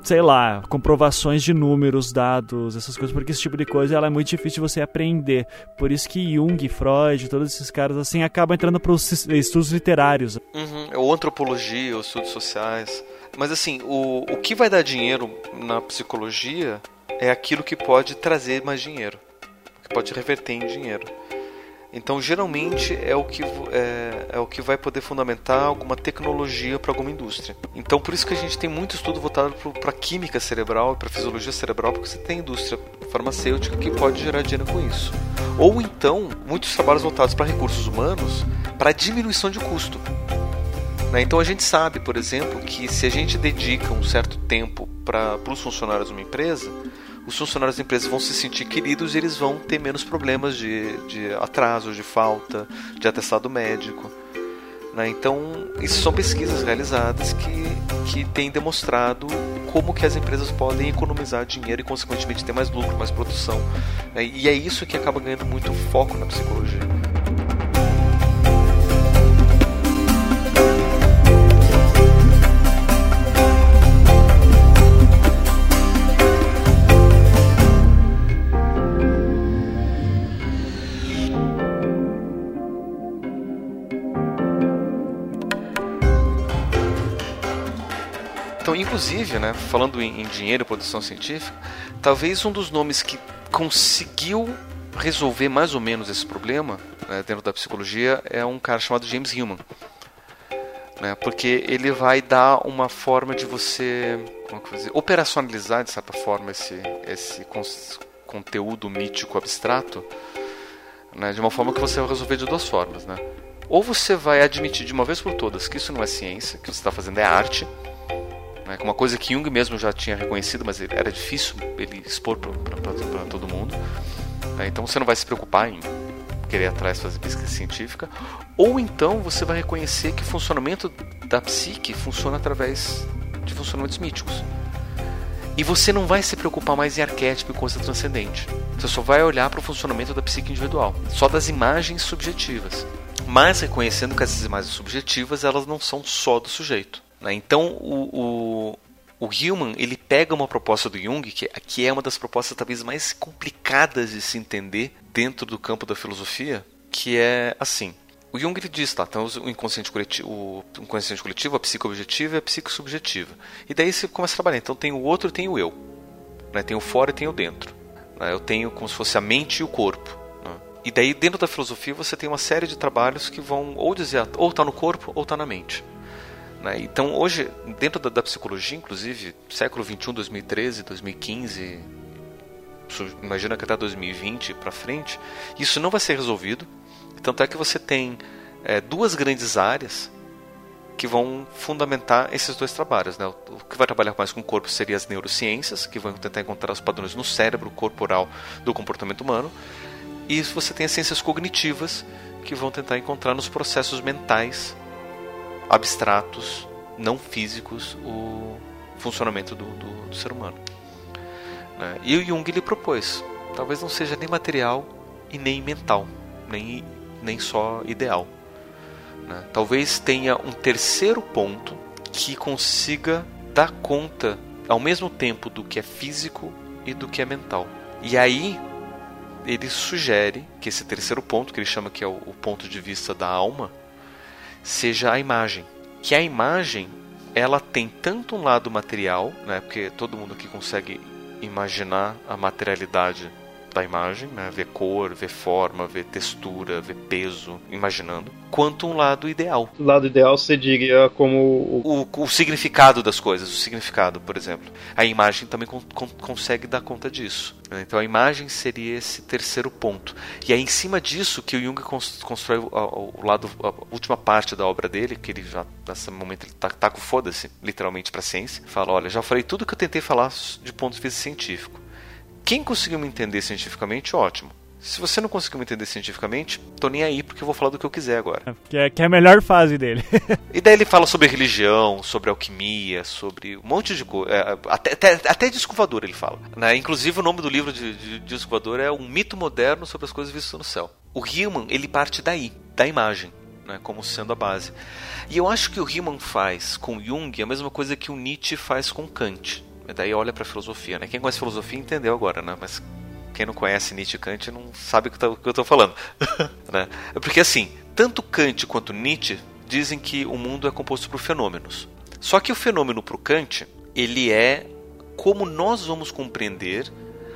sei lá, comprovações de números, dados, essas coisas, porque esse tipo de coisa ela é muito difícil de você aprender. Por isso que Jung, Freud, todos esses caras assim acabam entrando para os estudos literários.
Uhum, ou antropologia, ou estudos sociais. Mas assim, o, o que vai dar dinheiro na psicologia é aquilo que pode trazer mais dinheiro, que pode reverter em dinheiro. Então, geralmente é o que é, é o que vai poder fundamentar alguma tecnologia para alguma indústria. Então, por isso que a gente tem muito estudo voltado para química cerebral para fisiologia cerebral, porque você tem indústria farmacêutica que pode gerar dinheiro com isso. Ou então, muitos trabalhos voltados para recursos humanos para diminuição de custo. Né? Então, a gente sabe, por exemplo, que se a gente dedica um certo tempo para os funcionários de uma empresa, os funcionários da empresa vão se sentir queridos e eles vão ter menos problemas de, de atraso, de falta, de atestado médico. Né? Então, isso são pesquisas realizadas que, que têm demonstrado como que as empresas podem economizar dinheiro e, consequentemente, ter mais lucro, mais produção. Né? E é isso que acaba ganhando muito foco na psicologia. Inclusive, né, falando em, em dinheiro produção científica, talvez um dos nomes que conseguiu resolver mais ou menos esse problema né, dentro da psicologia é um cara chamado James Hillman. Né, porque ele vai dar uma forma de você é dizer, operacionalizar, de certa forma, esse, esse conteúdo mítico abstrato né, de uma forma que você vai resolver de duas formas. Né? Ou você vai admitir de uma vez por todas que isso não é ciência, que o que você está fazendo é arte, né? Uma coisa que Jung mesmo já tinha reconhecido, mas era difícil ele expor para todo mundo. Né? Então você não vai se preocupar em querer atrás fazer pesquisa científica, ou então você vai reconhecer que o funcionamento da psique funciona através de funcionamentos míticos. E você não vai se preocupar mais em arquétipo e coisa transcendente. Você só vai olhar para o funcionamento da psique individual, só das imagens subjetivas. Mas reconhecendo que essas imagens subjetivas elas não são só do sujeito. Né? Então o, o, o Hillman ele pega uma proposta do Jung que, que é uma das propostas talvez mais complicadas de se entender dentro do campo da filosofia, que é assim. O Jung ele diz, tá, então o inconsciente coletivo, o inconsciente coletivo, a psique objetiva e a psique subjetiva. E daí você começa a trabalhar. Então tem o outro e tem o eu. Né? Tem o fora e tem o dentro. Né? Eu tenho como se fosse a mente e o corpo. Né? E daí dentro da filosofia você tem uma série de trabalhos que vão ou dizer ou está no corpo ou está na mente. Né? Então hoje dentro da, da, psicologia, inclusive século 21, 2013, 2015, imagina que até 2020 para frente, isso não vai ser resolvido tanto é que você tem é, duas grandes áreas que vão fundamentar esses dois trabalhos. Né? O que vai trabalhar mais com o corpo seria as neurociências, que vão tentar encontrar os padrões no cérebro corporal do comportamento humano. E você tem as ciências cognitivas, que vão tentar encontrar nos processos mentais abstratos, não físicos, o funcionamento do, do, do ser humano. Né? E o Jung lhe propôs: talvez não seja nem material e nem mental, nem nem só ideal. Né? Talvez tenha um terceiro ponto que consiga dar conta ao mesmo tempo do que é físico e do que é mental. E aí ele sugere que esse terceiro ponto, que ele chama que é o ponto de vista da alma, seja a imagem. Que a imagem ela tem tanto um lado material, né, porque todo mundo aqui consegue imaginar a materialidade da imagem, né? ver cor, ver forma, ver textura, ver peso, imaginando, quanto um lado ideal.
O lado ideal você diria como
o... o, o significado das coisas, o significado, por exemplo. A imagem também con con consegue dar conta disso. Né? Então a imagem seria esse terceiro ponto. E é em cima disso que o Jung constrói o, o, lado, a última parte da obra dele, que ele já nesse momento ele tá, tá com foda-se, literalmente, para a ciência. Fala, olha, já falei tudo que eu tentei falar de ponto de vista científico. Quem conseguiu me entender cientificamente, ótimo. Se você não conseguiu me entender cientificamente, tô nem aí porque eu vou falar do que eu quiser agora.
Que é, que é a melhor fase dele.
e daí ele fala sobre religião, sobre alquimia, sobre um monte de coisa. É, até, até, até disco voador ele fala. Né? Inclusive o nome do livro de, de, de disco voador é Um Mito Moderno sobre as Coisas Vistas no Céu. O Hillman, ele parte daí, da imagem. Né, como sendo a base. E eu acho que o Hillman faz com Jung a mesma coisa que o Nietzsche faz com Kant. Daí olha para a filosofia, né? Quem conhece filosofia entendeu agora, né? Mas quem não conhece Nietzsche e Kant não sabe o que, eu estou falando. né? É porque assim, tanto Kant quanto Nietzsche dizem que o mundo é composto por fenômenos. Só que o fenômeno para o Kant, ele é como nós vamos compreender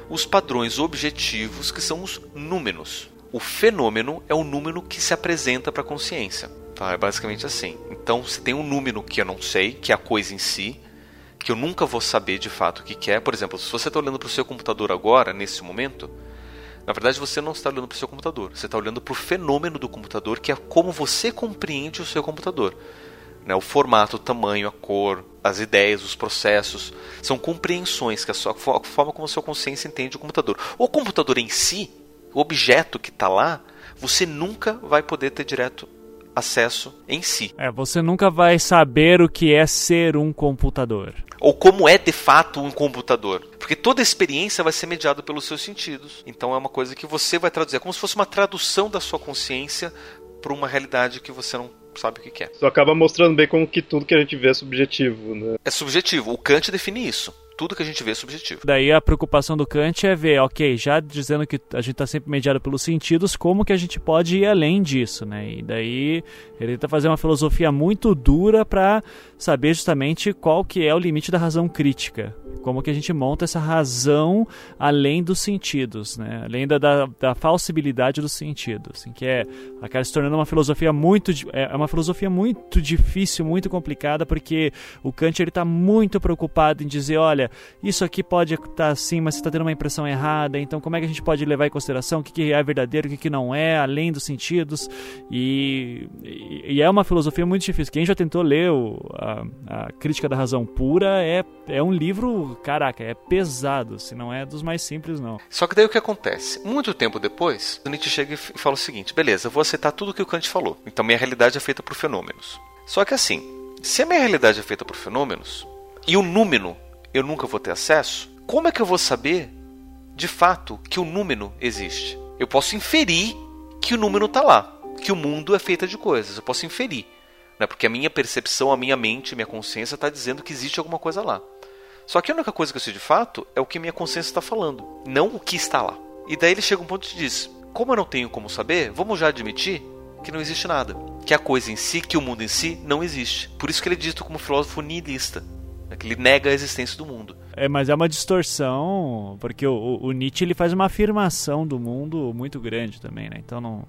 os padrões objetivos que são os números. O fenômeno é o número que se apresenta para a consciência. Tá? É basicamente assim. Então, você tem um número que eu não sei, que é a coisa em si, que eu nunca vou saber de fato o que, é. Por exemplo, se você está olhando para o seu computador agora, nesse momento, na verdade você não está olhando para o seu computador, você está olhando para o fenômeno do computador, que é como você compreende o seu computador. Né? O formato, o tamanho, a cor, as ideias, os processos, são compreensões, que é sua, a forma como a sua consciência entende o computador. O computador em si, o objeto que está lá, você nunca vai poder ter direto acesso em si.
É, você nunca vai saber o que é ser um computador.
Ou como é de fato um computador. Porque toda experiência vai ser mediada pelos seus sentidos. Então é uma coisa que você vai traduzir. É como se fosse uma tradução da sua consciência para uma realidade que você não sabe o que é.
Isso acaba mostrando bem como que tudo que a gente vê é subjetivo, né?
É subjetivo. O Kant define isso tudo que a gente vê é subjetivo.
Daí a preocupação do Kant é ver, ok, já dizendo que a gente está sempre mediado pelos sentidos, como que a gente pode ir além disso, né? E daí ele tenta fazer uma filosofia muito dura para saber justamente qual que é o limite da razão crítica. Como que a gente monta essa razão além dos sentidos, né? Além da, da, da falsibilidade dos sentidos, assim, que é acaba se tornando uma filosofia muito é, é uma filosofia muito difícil, muito complicada, porque o Kant ele está muito preocupado em dizer, olha, isso aqui pode estar tá assim, mas você está tendo uma impressão errada, então como é que a gente pode levar em consideração o que, que é verdadeiro, o que, que não é, além dos sentidos? E, e, e é uma filosofia muito difícil. Quem já tentou ler o, a, a Crítica da Razão Pura é, é um livro, caraca, é pesado, se não é dos mais simples, não.
Só que daí o que acontece? Muito tempo depois, o Nietzsche chega e fala o seguinte: beleza, eu vou aceitar tudo o que o Kant falou, então minha realidade é feita por fenômenos. Só que assim, se a minha realidade é feita por fenômenos, e o número eu nunca vou ter acesso, como é que eu vou saber de fato que o número existe? Eu posso inferir que o número está lá, que o mundo é feito de coisas. Eu posso inferir, né? porque a minha percepção, a minha mente, a minha consciência está dizendo que existe alguma coisa lá. Só que a única coisa que eu sei de fato é o que minha consciência está falando, não o que está lá. E daí ele chega um ponto e diz: como eu não tenho como saber, vamos já admitir que não existe nada. Que a coisa em si, que o mundo em si, não existe. Por isso que ele é dito como filósofo nihilista. Né, que ele nega a existência do mundo.
É, mas é uma distorção, porque o, o, Nietzsche ele faz uma afirmação do mundo muito grande também, né? Então não.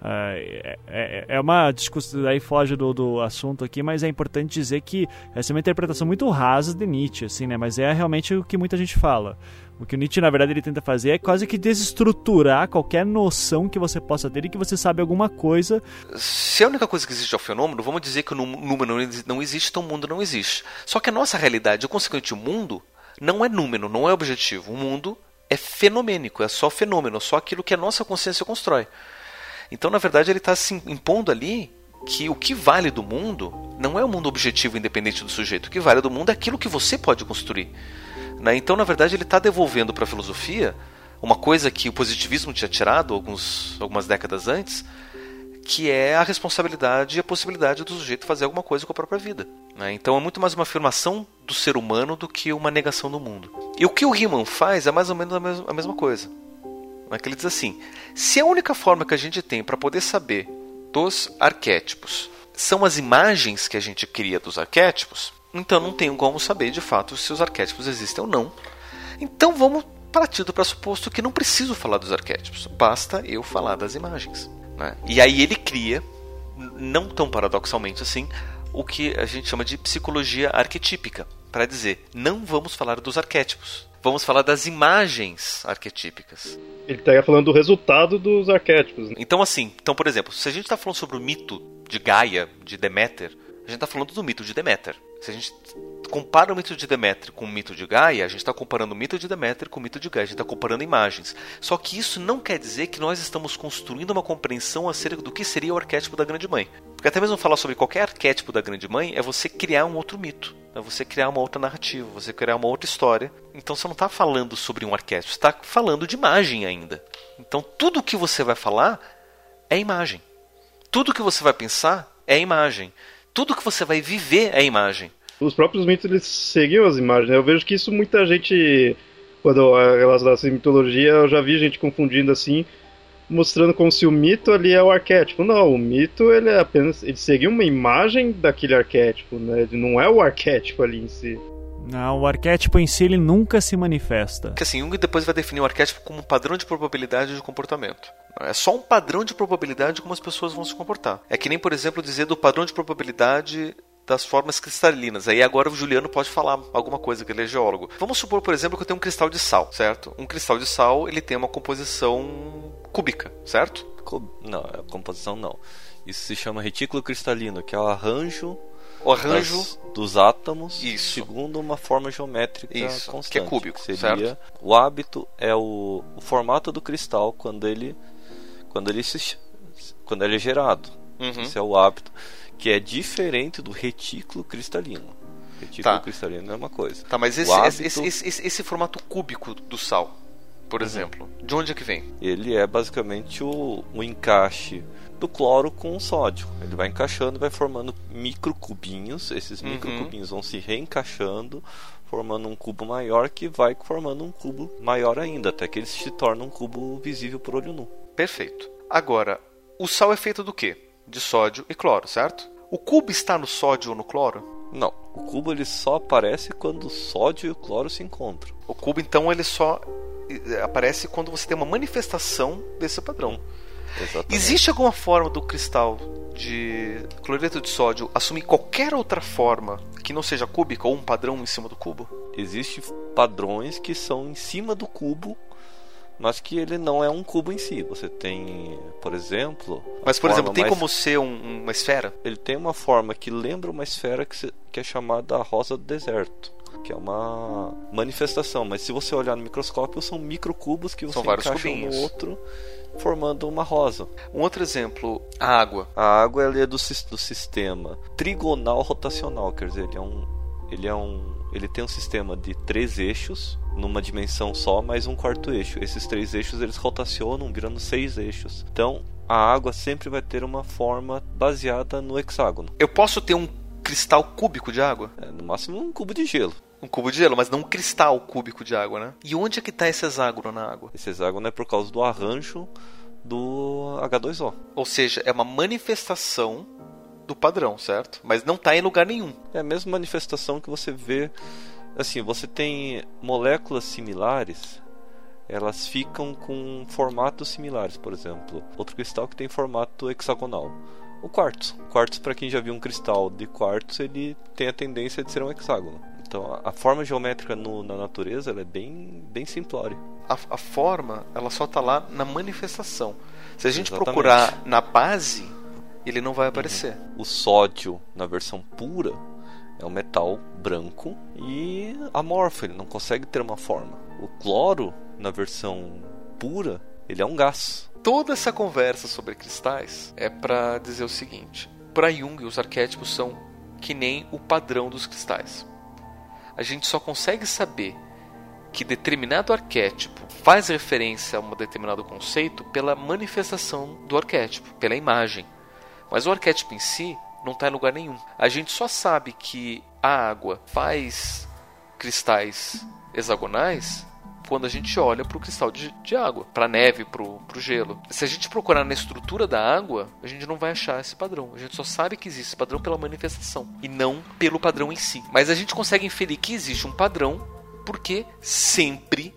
Uh, é, é, é, uma discussão, daí foge do, do assunto aqui, mas é importante dizer que essa é uma interpretação muito rasa de Nietzsche, assim, né? Mas é realmente o que muita gente fala. O que o Nietzsche, na verdade, ele tenta fazer é quase que desestruturar qualquer noção que você possa ter e que você sabe alguma coisa.
Se a única coisa que existe é o fenômeno, vamos dizer que o número não existe, então o mundo não existe. Só que a nossa realidade, consequentemente, o mundo não é número, não é objetivo. O mundo é fenomênico, é só fenômeno, só aquilo que a nossa consciência constrói. Então, na verdade, ele está se impondo ali que o que vale do mundo não é o mundo objetivo independente do sujeito. O que vale do mundo é aquilo que você pode construir. Né? Então, na verdade, ele está devolvendo para a filosofia uma coisa que o positivismo tinha tirado alguns, algumas décadas antes, que é a responsabilidade e a possibilidade do sujeito fazer alguma coisa com a própria vida. Né? Então é muito mais uma afirmação do ser humano do que uma negação do mundo. E o que o Riemann faz é mais ou menos a mesma, a mesma coisa. Que ele diz assim: se a única forma que a gente tem para poder saber dos arquétipos são as imagens que a gente cria dos arquétipos, então não tenho como saber de fato se os arquétipos existem ou não. Então vamos partir do pressuposto que não preciso falar dos arquétipos, basta eu falar das imagens. Né? E aí ele cria, não tão paradoxalmente assim, o que a gente chama de psicologia arquetípica, para dizer, não vamos falar dos arquétipos, vamos falar das imagens arquetípicas.
Ele está falando do resultado dos arquétipos. Né?
Então, assim, então, por exemplo, se a gente está falando sobre o mito de Gaia, de Deméter, a gente está falando do mito de Deméter. Se a gente compara o mito de Deméter com o mito de Gaia, a gente está comparando o mito de Deméter com o mito de Gaia, a gente está comparando imagens. Só que isso não quer dizer que nós estamos construindo uma compreensão acerca do que seria o arquétipo da Grande Mãe. Porque até mesmo falar sobre qualquer arquétipo da Grande Mãe é você criar um outro mito, é você criar uma outra narrativa, você criar uma outra história. Então você não está falando sobre um arquétipo, você está falando de imagem ainda. Então tudo que você vai falar é imagem. Tudo que você vai pensar é imagem tudo que você vai viver é imagem.
Os próprios mitos eles seguiam as imagens. Né? Eu vejo que isso muita gente, quando elas assim, mitologia, eu já vi gente confundindo assim, mostrando como se o mito ali é o arquétipo. Não, o mito ele é apenas ele segue uma imagem daquele arquétipo, né? Ele não é o arquétipo ali em si.
Não, o arquétipo em si ele nunca se manifesta.
Que assim, Jung depois vai definir o arquétipo como um padrão de probabilidade de comportamento. É só um padrão de probabilidade de como as pessoas vão se comportar. É que nem, por exemplo, dizer do padrão de probabilidade das formas cristalinas. Aí agora o Juliano pode falar alguma coisa, que ele é geólogo. Vamos supor, por exemplo, que eu tenho um cristal de sal, certo? Um cristal de sal, ele tem uma composição cúbica, certo?
Não, a composição não. Isso se chama retículo cristalino, que é o arranjo
o arranjo
das, dos átomos
Isso.
segundo uma forma geométrica
Isso,
constante.
Que é cúbico,
que
seria certo?
o hábito é o, o, formato do cristal quando ele quando ele se, quando ele é gerado. Uhum. Esse é o hábito que é diferente do retículo cristalino. Retículo tá. cristalino é uma coisa.
Tá, mas esse, hábito... esse, esse, esse, esse, formato cúbico do sal, por uhum. exemplo, de onde é que vem?
Ele é basicamente o, o encaixe do cloro com o sódio. Ele vai encaixando, vai formando microcubinhos. Esses uhum. microcubinhos vão se reencaixando, formando um cubo maior que vai formando um cubo maior ainda, até que ele se torna um cubo visível por olho nu.
Perfeito. Agora, o sal é feito do quê? De sódio e cloro, certo? O cubo está no sódio ou no cloro?
Não, o cubo ele só aparece quando o sódio e o cloro se encontram.
O cubo então ele só eh, aparece quando você tem uma manifestação desse padrão. Exatamente. Existe alguma forma do cristal de cloreto de sódio assumir qualquer outra forma que não seja cúbica ou um padrão em cima do cubo?
Existem padrões que são em cima do cubo, mas que ele não é um cubo em si. Você tem, por exemplo.
Mas, por exemplo, tem mais... como ser um, uma esfera?
Ele tem uma forma que lembra uma esfera que, se... que é chamada rosa do deserto que é uma manifestação, mas se você olhar no microscópio são microcubos que você encaixa um no outro formando uma rosa.
Um outro exemplo, a água.
A água ela é do, do sistema trigonal rotacional, quer dizer, ele é um ele é um ele tem um sistema de três eixos numa dimensão só, mais um quarto eixo. Esses três eixos eles rotacionam, virando seis eixos. Então, a água sempre vai ter uma forma baseada no hexágono.
Eu posso ter um cristal cúbico de água?
É, no máximo um cubo de gelo.
Um cubo de gelo, mas não um cristal cúbico de água, né? E onde é que está esse hexágono na água?
Esse hexágono é por causa do arranjo do H2O.
Ou seja, é uma manifestação do padrão, certo? Mas não está em lugar nenhum.
É a mesma manifestação que você vê. Assim, você tem moléculas similares, elas ficam com formatos similares, por exemplo. Outro cristal que tem formato hexagonal. O quartzo. Quartzo, para quem já viu um cristal de quartzo, ele tem a tendência de ser um hexágono. Então, a forma geométrica no, na natureza é bem, bem simplória.
A, a forma, ela só está lá na manifestação. Se a gente Exatamente. procurar na base, ele não vai aparecer.
Uhum. O sódio, na versão pura, é um metal branco e amorfo, ele não consegue ter uma forma. O cloro, na versão pura, ele é um gás.
Toda essa conversa sobre cristais é para dizer o seguinte: para Jung, os arquétipos são que nem o padrão dos cristais. A gente só consegue saber que determinado arquétipo faz referência a um determinado conceito pela manifestação do arquétipo, pela imagem. Mas o arquétipo em si não está em lugar nenhum. A gente só sabe que a água faz cristais hexagonais quando a gente olha para o cristal de, de água, para a neve, para o gelo. Se a gente procurar na estrutura da água, a gente não vai achar esse padrão. A gente só sabe que existe esse padrão pela manifestação e não pelo padrão em si. Mas a gente consegue inferir que existe um padrão porque sempre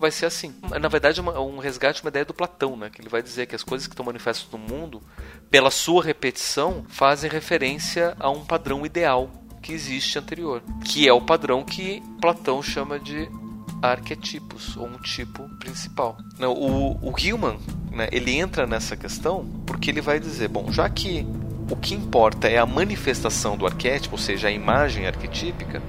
vai ser assim. Na verdade, é um resgate uma ideia do Platão, né? Que ele vai dizer que as coisas que estão manifestas no mundo, pela sua repetição, fazem referência a um padrão ideal que existe anterior, que é o padrão que Platão chama de arquetipos ou um tipo principal. Não, o, o né, ele entra nessa questão porque ele vai dizer, bom, já que o que importa é a manifestação do arquétipo, ou seja, a imagem arquetípica,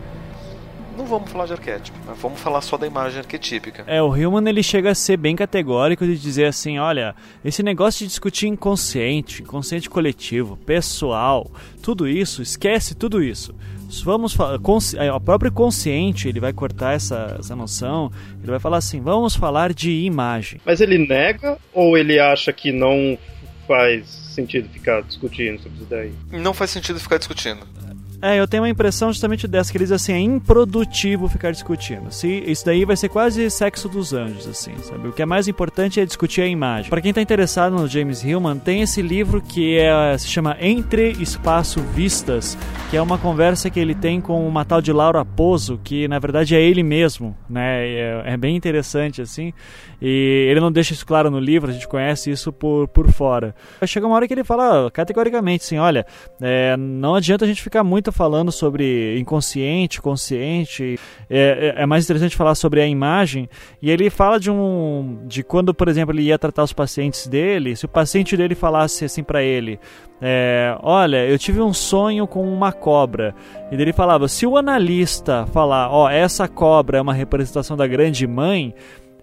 não vamos falar de arquétipo, vamos falar só da imagem arquetípica.
É, o Hillman ele chega a ser bem categórico de dizer assim, olha, esse negócio de discutir inconsciente, inconsciente coletivo, pessoal, tudo isso, esquece tudo isso. Vamos o próprio consciente ele vai cortar essa, essa noção, ele vai falar assim, vamos falar de imagem.
Mas ele nega ou ele acha que não faz sentido ficar discutindo sobre isso daí?
Não faz sentido ficar discutindo.
É, eu tenho uma impressão justamente dessa, que eles assim, é improdutivo ficar discutindo. Se, isso daí vai ser quase sexo dos anjos, assim, sabe? O que é mais importante é discutir a imagem. Para quem tá interessado no James Hillman, tem esse livro que é, se chama Entre Espaço Vistas, que é uma conversa que ele tem com uma tal de Laura Pozo, que na verdade é ele mesmo, né? É, é bem interessante, assim. E ele não deixa isso claro no livro, a gente conhece isso por, por fora. Chega uma hora que ele fala categoricamente assim: olha, é, não adianta a gente ficar muito falando sobre inconsciente, consciente, é, é, é mais interessante falar sobre a imagem. E ele fala de um. de quando, por exemplo, ele ia tratar os pacientes dele, se o paciente dele falasse assim para ele. É, olha, eu tive um sonho com uma cobra. E ele falava: se o analista falar, ó, oh, essa cobra é uma representação da grande mãe,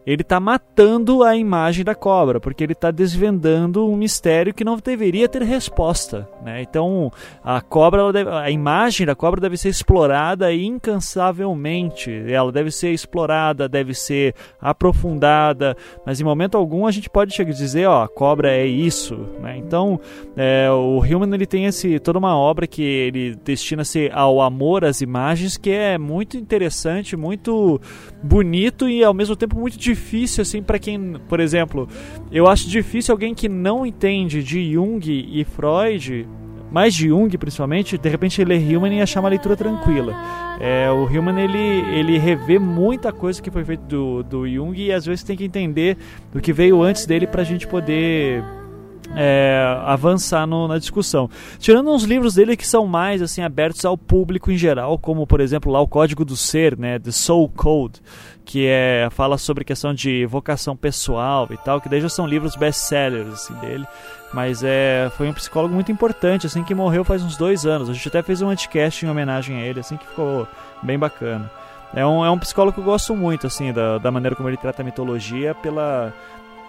ele está matando a imagem da cobra, porque ele está desvendando um mistério que não deveria ter resposta. Né? Então, a cobra, deve, a imagem da cobra deve ser explorada incansavelmente. Ela deve ser explorada, deve ser aprofundada, mas em momento algum a gente pode chegar a dizer, ó, a cobra é isso. Né? Então, é, o Hillman ele tem esse, toda uma obra que ele destina-se ao amor às imagens, que é muito interessante, muito bonito e ao mesmo tempo muito difícil difícil assim para quem, por exemplo, eu acho difícil alguém que não entende de Jung e Freud, mais de Jung principalmente, de repente ler Hillman e achar uma leitura tranquila. É, o Hillman ele, ele revê muita coisa que foi feita do, do Jung e às vezes tem que entender do que veio antes dele para a gente poder é, avançar no, na discussão. Tirando uns livros dele que são mais assim abertos ao público em geral, como por exemplo lá o Código do Ser, né, The Soul Code, que é fala sobre questão de vocação pessoal e tal, que daí já são livros best-sellers assim, dele. Mas é, foi um psicólogo muito importante, assim, que morreu faz uns dois anos. A gente até fez um anticast em homenagem a ele, assim, que ficou bem bacana. É um, é um psicólogo que eu gosto muito, assim, da, da maneira como ele trata a mitologia, pela,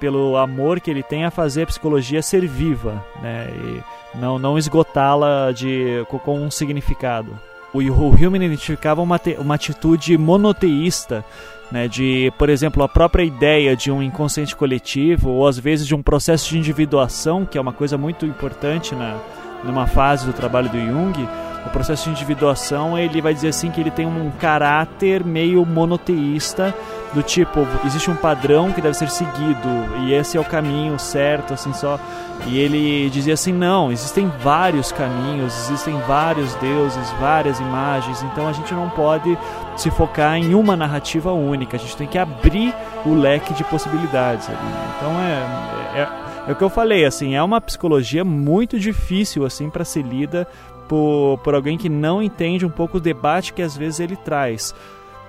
pelo amor que ele tem a fazer a psicologia ser viva, né? E não, não esgotá-la de com um significado. o, o Hume identificava uma, uma atitude monoteísta né, de, por exemplo, a própria ideia de um inconsciente coletivo, ou às vezes de um processo de individuação, que é uma coisa muito importante na, numa fase do trabalho do Jung, o processo de individuação ele vai dizer assim que ele tem um caráter meio monoteísta do tipo existe um padrão que deve ser seguido e esse é o caminho certo assim só e ele dizia assim não existem vários caminhos existem vários deuses várias imagens então a gente não pode se focar em uma narrativa única a gente tem que abrir o leque de possibilidades ali, então é, é, é o que eu falei assim é uma psicologia muito difícil assim para ser lida por, por alguém que não entende um pouco o debate que às vezes ele traz.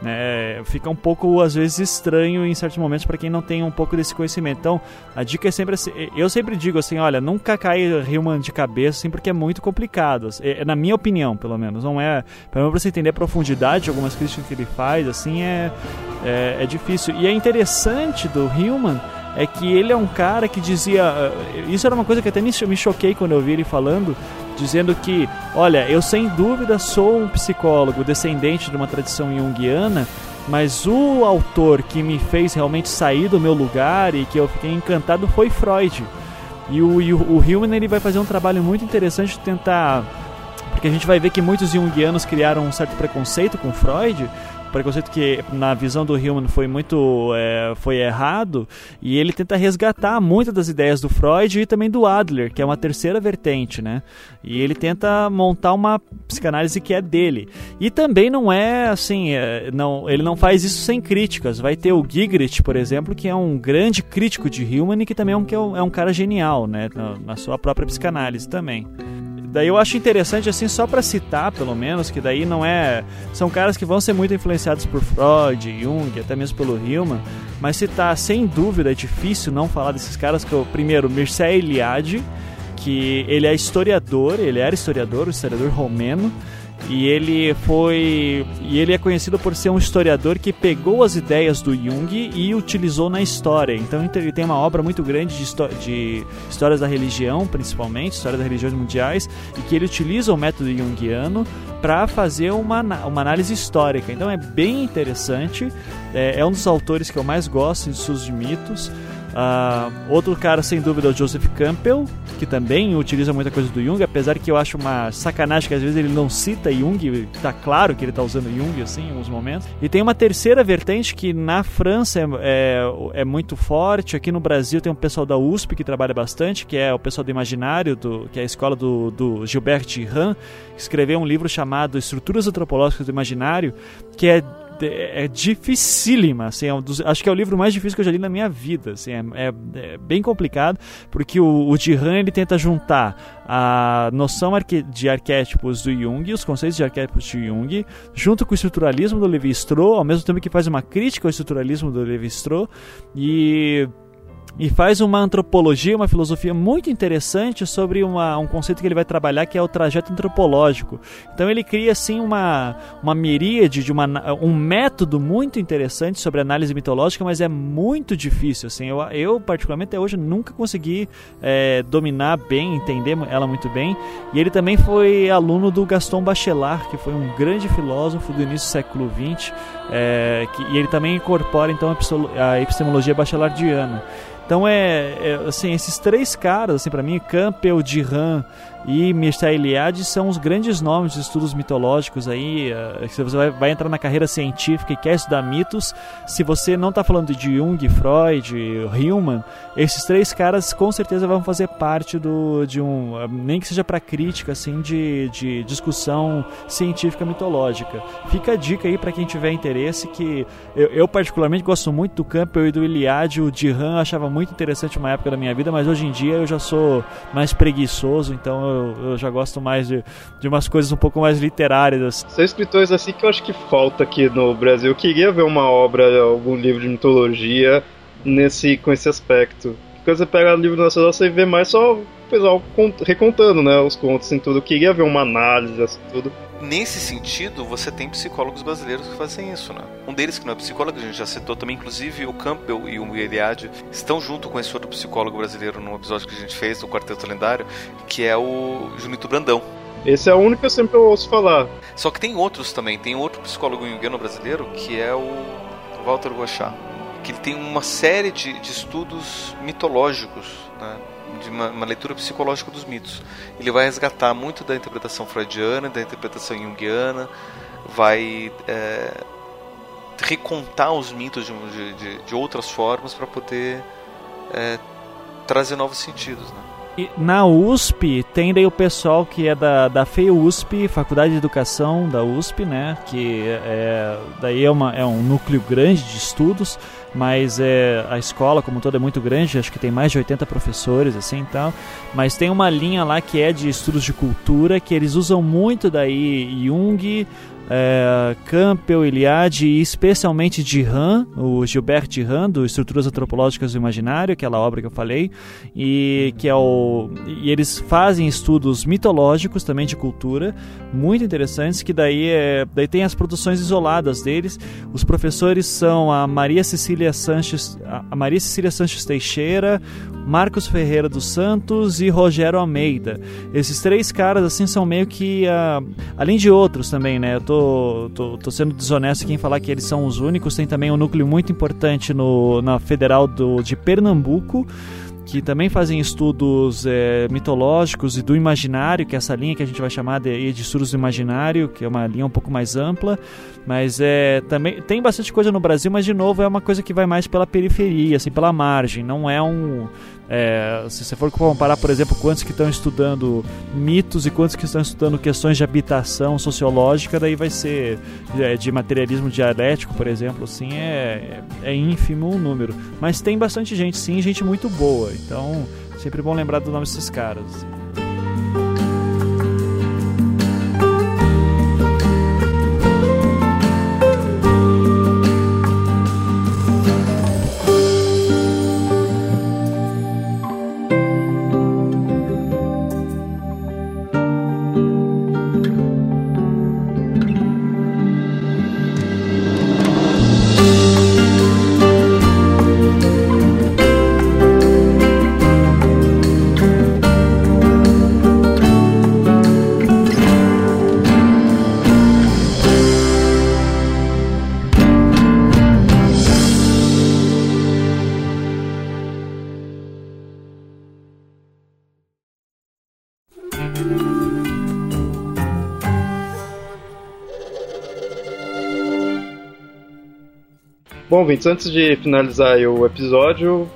É, fica um pouco às vezes estranho em certos momentos para quem não tem um pouco desse conhecimento. Então, a dica é sempre assim, eu sempre digo assim, olha, nunca cai Hillman de cabeça, assim, porque é muito complicado. É, é, na minha opinião, pelo menos, não é para você entender a profundidade de algumas críticas que ele faz, assim é, é, é difícil. E é interessante do Hillman é que ele é um cara que dizia. Eh, isso era uma coisa que até me choquei quando eu vi ele falando, dizendo que, olha, eu sem dúvida sou um psicólogo descendente de uma tradição junguiana, mas o autor que me fez realmente sair do meu lugar e que eu fiquei encantado foi Freud. E o, e o, Hillman ele vai fazer um trabalho muito interessante de tentar. Porque a gente vai ver que muitos junguianos criaram um certo preconceito com Freud, preconceito que na visão do Hillman foi muito é, foi errado e ele tenta resgatar muitas das ideias do Freud e também do Adler que é uma terceira vertente né? E ele tenta montar uma psicanálise que é dele. E também não é assim é, não ele não faz isso sem críticas. Vai ter o Gigrit por exemplo que é um grande crítico de Hillman e que também é um, é um, é um cara genial né? Na, na sua própria psicanálise também Daí eu acho interessante, assim, só para citar, pelo menos, que daí não é. São caras que vão ser muito influenciados por Freud, Jung, até mesmo pelo Hillman, mas citar, sem dúvida, é difícil não falar desses caras, que é o primeiro, Mircea Eliade, que ele é historiador, ele era historiador, um historiador romeno, e ele foi e ele é conhecido por ser um historiador que pegou as ideias do Jung e utilizou na história. Então ele tem uma obra muito grande de, de histórias da religião, principalmente histórias das religiões mundiais, e que ele utiliza o método junguiano para fazer uma, uma análise histórica. Então é bem interessante. É, é um dos autores que eu mais gosto de Sus de Mitos. Uh, outro cara, sem dúvida, é o Joseph Campbell, que também utiliza muita coisa do Jung, apesar que eu acho uma sacanagem que às vezes ele não cita Jung, tá claro que ele tá usando Jung assim em alguns momentos. E tem uma terceira vertente que na França é, é, é muito forte, aqui no Brasil tem um pessoal da USP que trabalha bastante, que é o pessoal do Imaginário, do, que é a escola do, do Gilbert Ram, que escreveu um livro chamado Estruturas Antropológicas do Imaginário, que é é dificílima, assim, é um dos, acho que é o livro mais difícil que eu já li na minha vida, assim, é, é, é bem complicado, porque o, o ele tenta juntar a noção arque, de arquétipos do Jung, os conceitos de arquétipos de Jung, junto com o estruturalismo do Levi-Strauss, ao mesmo tempo que faz uma crítica ao estruturalismo do Levi-Strauss, e e faz uma antropologia, uma filosofia muito interessante sobre uma, um conceito que ele vai trabalhar que é o trajeto antropológico. Então ele cria assim uma, uma miríade de uma, um método muito interessante sobre análise mitológica, mas é muito difícil. Assim, eu, eu particularmente até hoje nunca consegui é, dominar bem, entender ela muito bem. E ele também foi aluno do Gaston Bachelard, que foi um grande filósofo do início do século XX, é, que, e ele também incorpora então a epistemologia bachelardiana. Então é, é, assim, esses três caras, assim, para mim, Campbell, Diran e Mircea Eliade são os grandes nomes de estudos mitológicos aí. Se você vai, entrar na carreira científica e quer estudar mitos, se você não está falando de Jung, Freud, Hillman, esses três caras com certeza vão fazer parte do, de um, nem que seja para crítica, assim, de, de discussão científica mitológica. Fica a dica aí para quem tiver interesse que eu, eu, particularmente gosto muito do Campbell e do Eliade, o Diran achava muito interessante uma época da minha vida, mas hoje em dia eu já sou mais preguiçoso, então eu, eu já gosto mais de, de umas coisas um pouco mais literárias.
São escritores assim que eu acho que falta aqui no Brasil. Eu queria ver uma obra, algum livro de mitologia nesse, com esse aspecto. Quando você pega livro nacional, você vê mais só o pessoal recontando né, os contos e assim, tudo. Eu queria ver uma análise assim tudo.
Nesse sentido, você tem psicólogos brasileiros que fazem isso, né? Um deles que não é psicólogo, a gente já citou também, inclusive o Campbell e o Eliade estão junto com esse outro psicólogo brasileiro num episódio que a gente fez do Quarteto Lendário, que é o Junito Brandão.
Esse é o único que eu sempre ouço falar.
Só que tem outros também. Tem outro psicólogo junguiano brasileiro que é o Walter Gochat. Que ele tem uma série de, de estudos mitológicos, né? De uma, uma, leitura psicológica dos mitos. Ele vai resgatar muito da interpretação freudiana, da interpretação junguiana, vai é, recontar os mitos de, de, de outras formas para poder é, trazer novos sentidos. Né?
na USP tem daí o pessoal que é da, da FEUSP, Faculdade de Educação da USP, né? Que é, daí é, uma, é um núcleo grande de estudos, mas é, a escola como toda é muito grande, acho que tem mais de 80 professores assim tal. Mas tem uma linha lá que é de estudos de cultura, que eles usam muito daí Jung, é, Campbell, Iliade e especialmente de Han, o Gilbert de Han, do Estruturas Antropológicas do Imaginário, aquela obra que eu falei, e que é o e eles fazem estudos mitológicos também de cultura, muito interessantes, que daí é, daí tem as produções isoladas deles. Os professores são a Maria Cecília Sanches, a Maria Cecília Sanches Teixeira, Marcos Ferreira dos Santos e Rogério Almeida. Esses três caras assim são meio que uh, além de outros também, né? Eu tô tô, tô, sendo desonesto aqui em falar que eles são os únicos. Tem também um núcleo muito importante no, na Federal do, de Pernambuco, que também fazem estudos é, mitológicos e do imaginário, que é essa linha que a gente vai chamar de, de estudos do imaginário, que é uma linha um pouco mais ampla. Mas é, também tem bastante coisa no Brasil, mas de novo é uma coisa que vai mais pela periferia, assim, pela margem. Não é um é, se você for comparar, por exemplo, quantos que estão estudando mitos e quantos que estão estudando questões de habitação sociológica, daí vai ser é, de materialismo dialético, por exemplo, assim, é, é, é ínfimo o número. Mas tem bastante gente, sim, gente muito boa. Então, sempre bom lembrar do nome desses caras. Assim.
Bom, Vintes, antes de finalizar o episódio,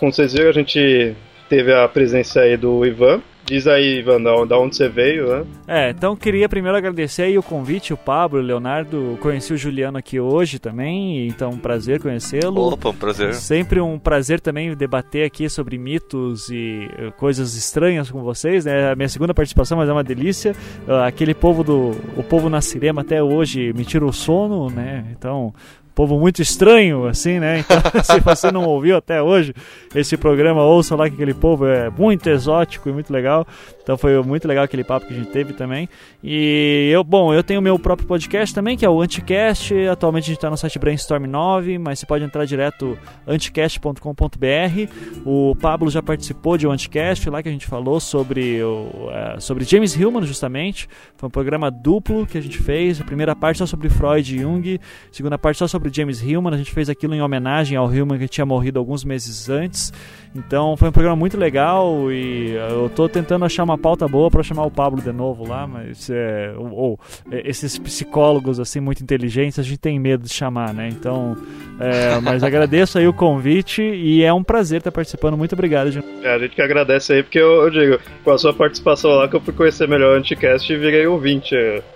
como vocês viram, a gente teve a presença aí do Ivan. Diz aí, Ivan, da onde você veio, né?
É, então queria primeiro agradecer aí o convite, o Pablo, o Leonardo. Conheci o Juliano aqui hoje também, então um prazer conhecê-lo.
Opa, um prazer.
Sempre um prazer também debater aqui sobre mitos e eh, coisas estranhas com vocês, né? A minha segunda participação, mas é uma delícia. Ah, aquele povo do. O povo na Cirema até hoje me tira o sono, né? Então, povo muito estranho, assim, né? Então, se você não ouviu até hoje esse programa, ouça lá que aquele povo é muito exótico e muito legal. Então foi muito legal aquele papo que a gente teve também. E eu, bom, eu tenho meu próprio podcast também, que é o Anticast. Atualmente a gente está no site Brainstorm 9, mas você pode entrar direto anticast.com.br. O Pablo já participou de um Anticast lá que a gente falou sobre, o, é, sobre James Hillman, justamente. Foi um programa duplo que a gente fez. A primeira parte só sobre Freud e Jung, a segunda parte só sobre James Hillman. A gente fez aquilo em homenagem ao Hillman que tinha morrido alguns meses antes. Então foi um programa muito legal e eu estou tentando achar uma pauta boa para chamar o Pablo de novo lá, mas é, ou, ou, é, esses psicólogos assim muito inteligentes a gente tem medo de chamar, né? Então, é, mas agradeço aí o convite e é um prazer estar participando. Muito obrigado,
gente. É, a gente que agradece aí porque eu, eu, digo, com a sua participação lá que eu fui conhecer melhor o Anticast e virei ouvinte.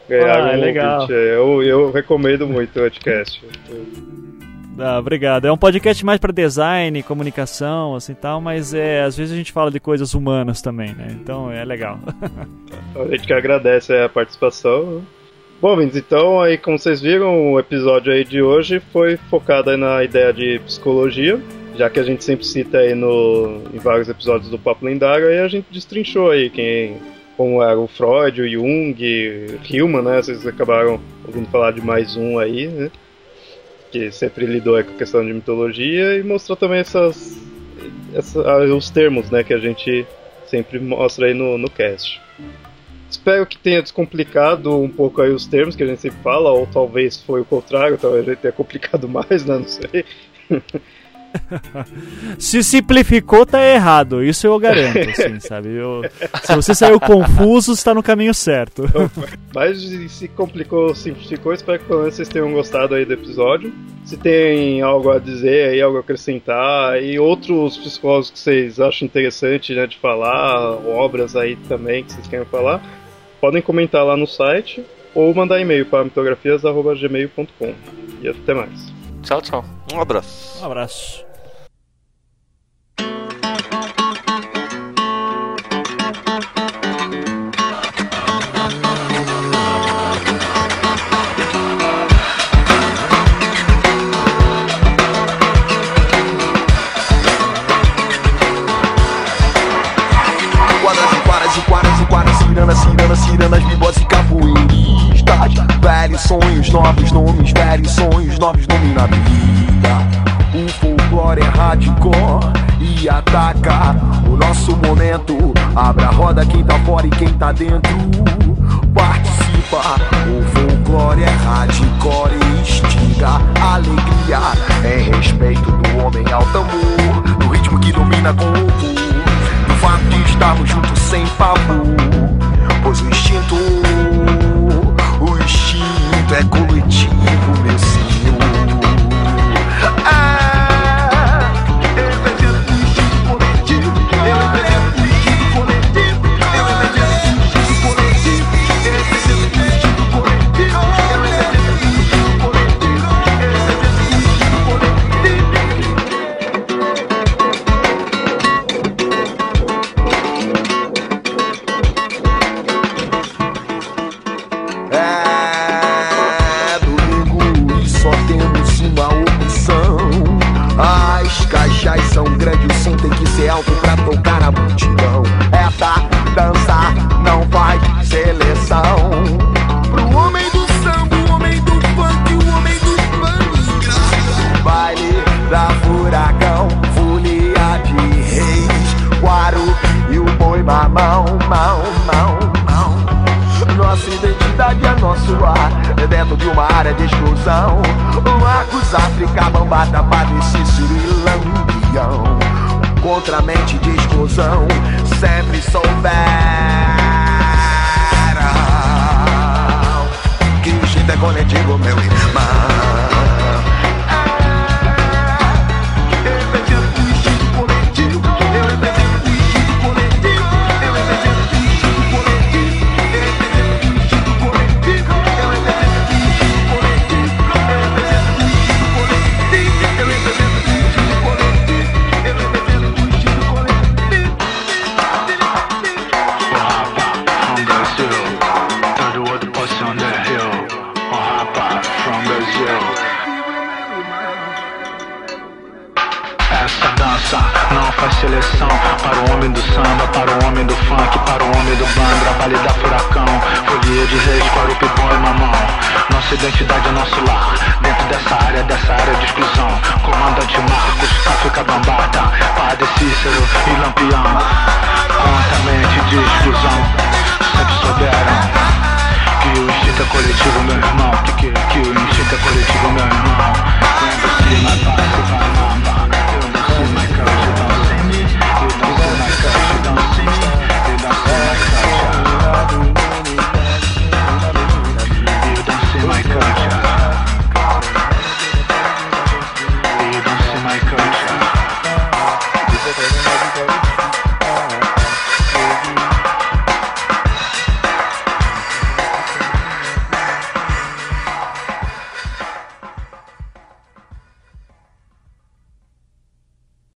Ganhar ah, é um legal. Ouvinte. Eu, eu recomendo muito o Anticast.
Ah, obrigado. É um podcast mais para design, comunicação, assim tal, mas é, às vezes a gente fala de coisas humanas também, né? Então é legal.
a gente que agradece a participação. Bom, então aí como vocês viram, o episódio aí de hoje foi focado na ideia de psicologia, já que a gente sempre cita aí no, em vários episódios do Papo Lendário, aí a gente destrinchou aí quem, como era o Freud, o Jung, Hillman, né? Vocês acabaram ouvindo falar de mais um aí, né? Que sempre lidou com a questão de mitologia e mostrou também essas, essas, os termos né, que a gente sempre mostra aí no, no cast. Espero que tenha descomplicado um pouco aí os termos que a gente sempre fala, ou talvez foi o contrário, talvez a gente tenha complicado mais, né? Não sei.
se simplificou, tá errado. Isso eu garanto, assim, sabe? Eu, se você saiu confuso, está no caminho certo.
Mas se complicou, simplificou, espero que pelo menos vocês tenham gostado aí do episódio. Se tem algo a dizer aí, algo a acrescentar, e outros psicólogos que vocês acham interessante né, de falar, obras aí também que vocês querem falar, podem comentar lá no site ou mandar e-mail para mitografias.gmail.com. E até mais.
Tchau, tchau.
Um abraço.
Um abraço.
Ciranas, bibós e capoeiristas. Velhos sonhos, novos nomes, velhos sonhos, novos nomes na vida. O folclore é hardcore e ataca o nosso momento. Abra a roda quem tá fora e quem tá dentro. Participa, o folclore é hardcore e instiga alegria. Em respeito do homem ao tambor, do ritmo que domina com louvor. Do fato de estarmos juntos sem favor. Pois o instinto, o instinto é coletivo,
Ichigo. So.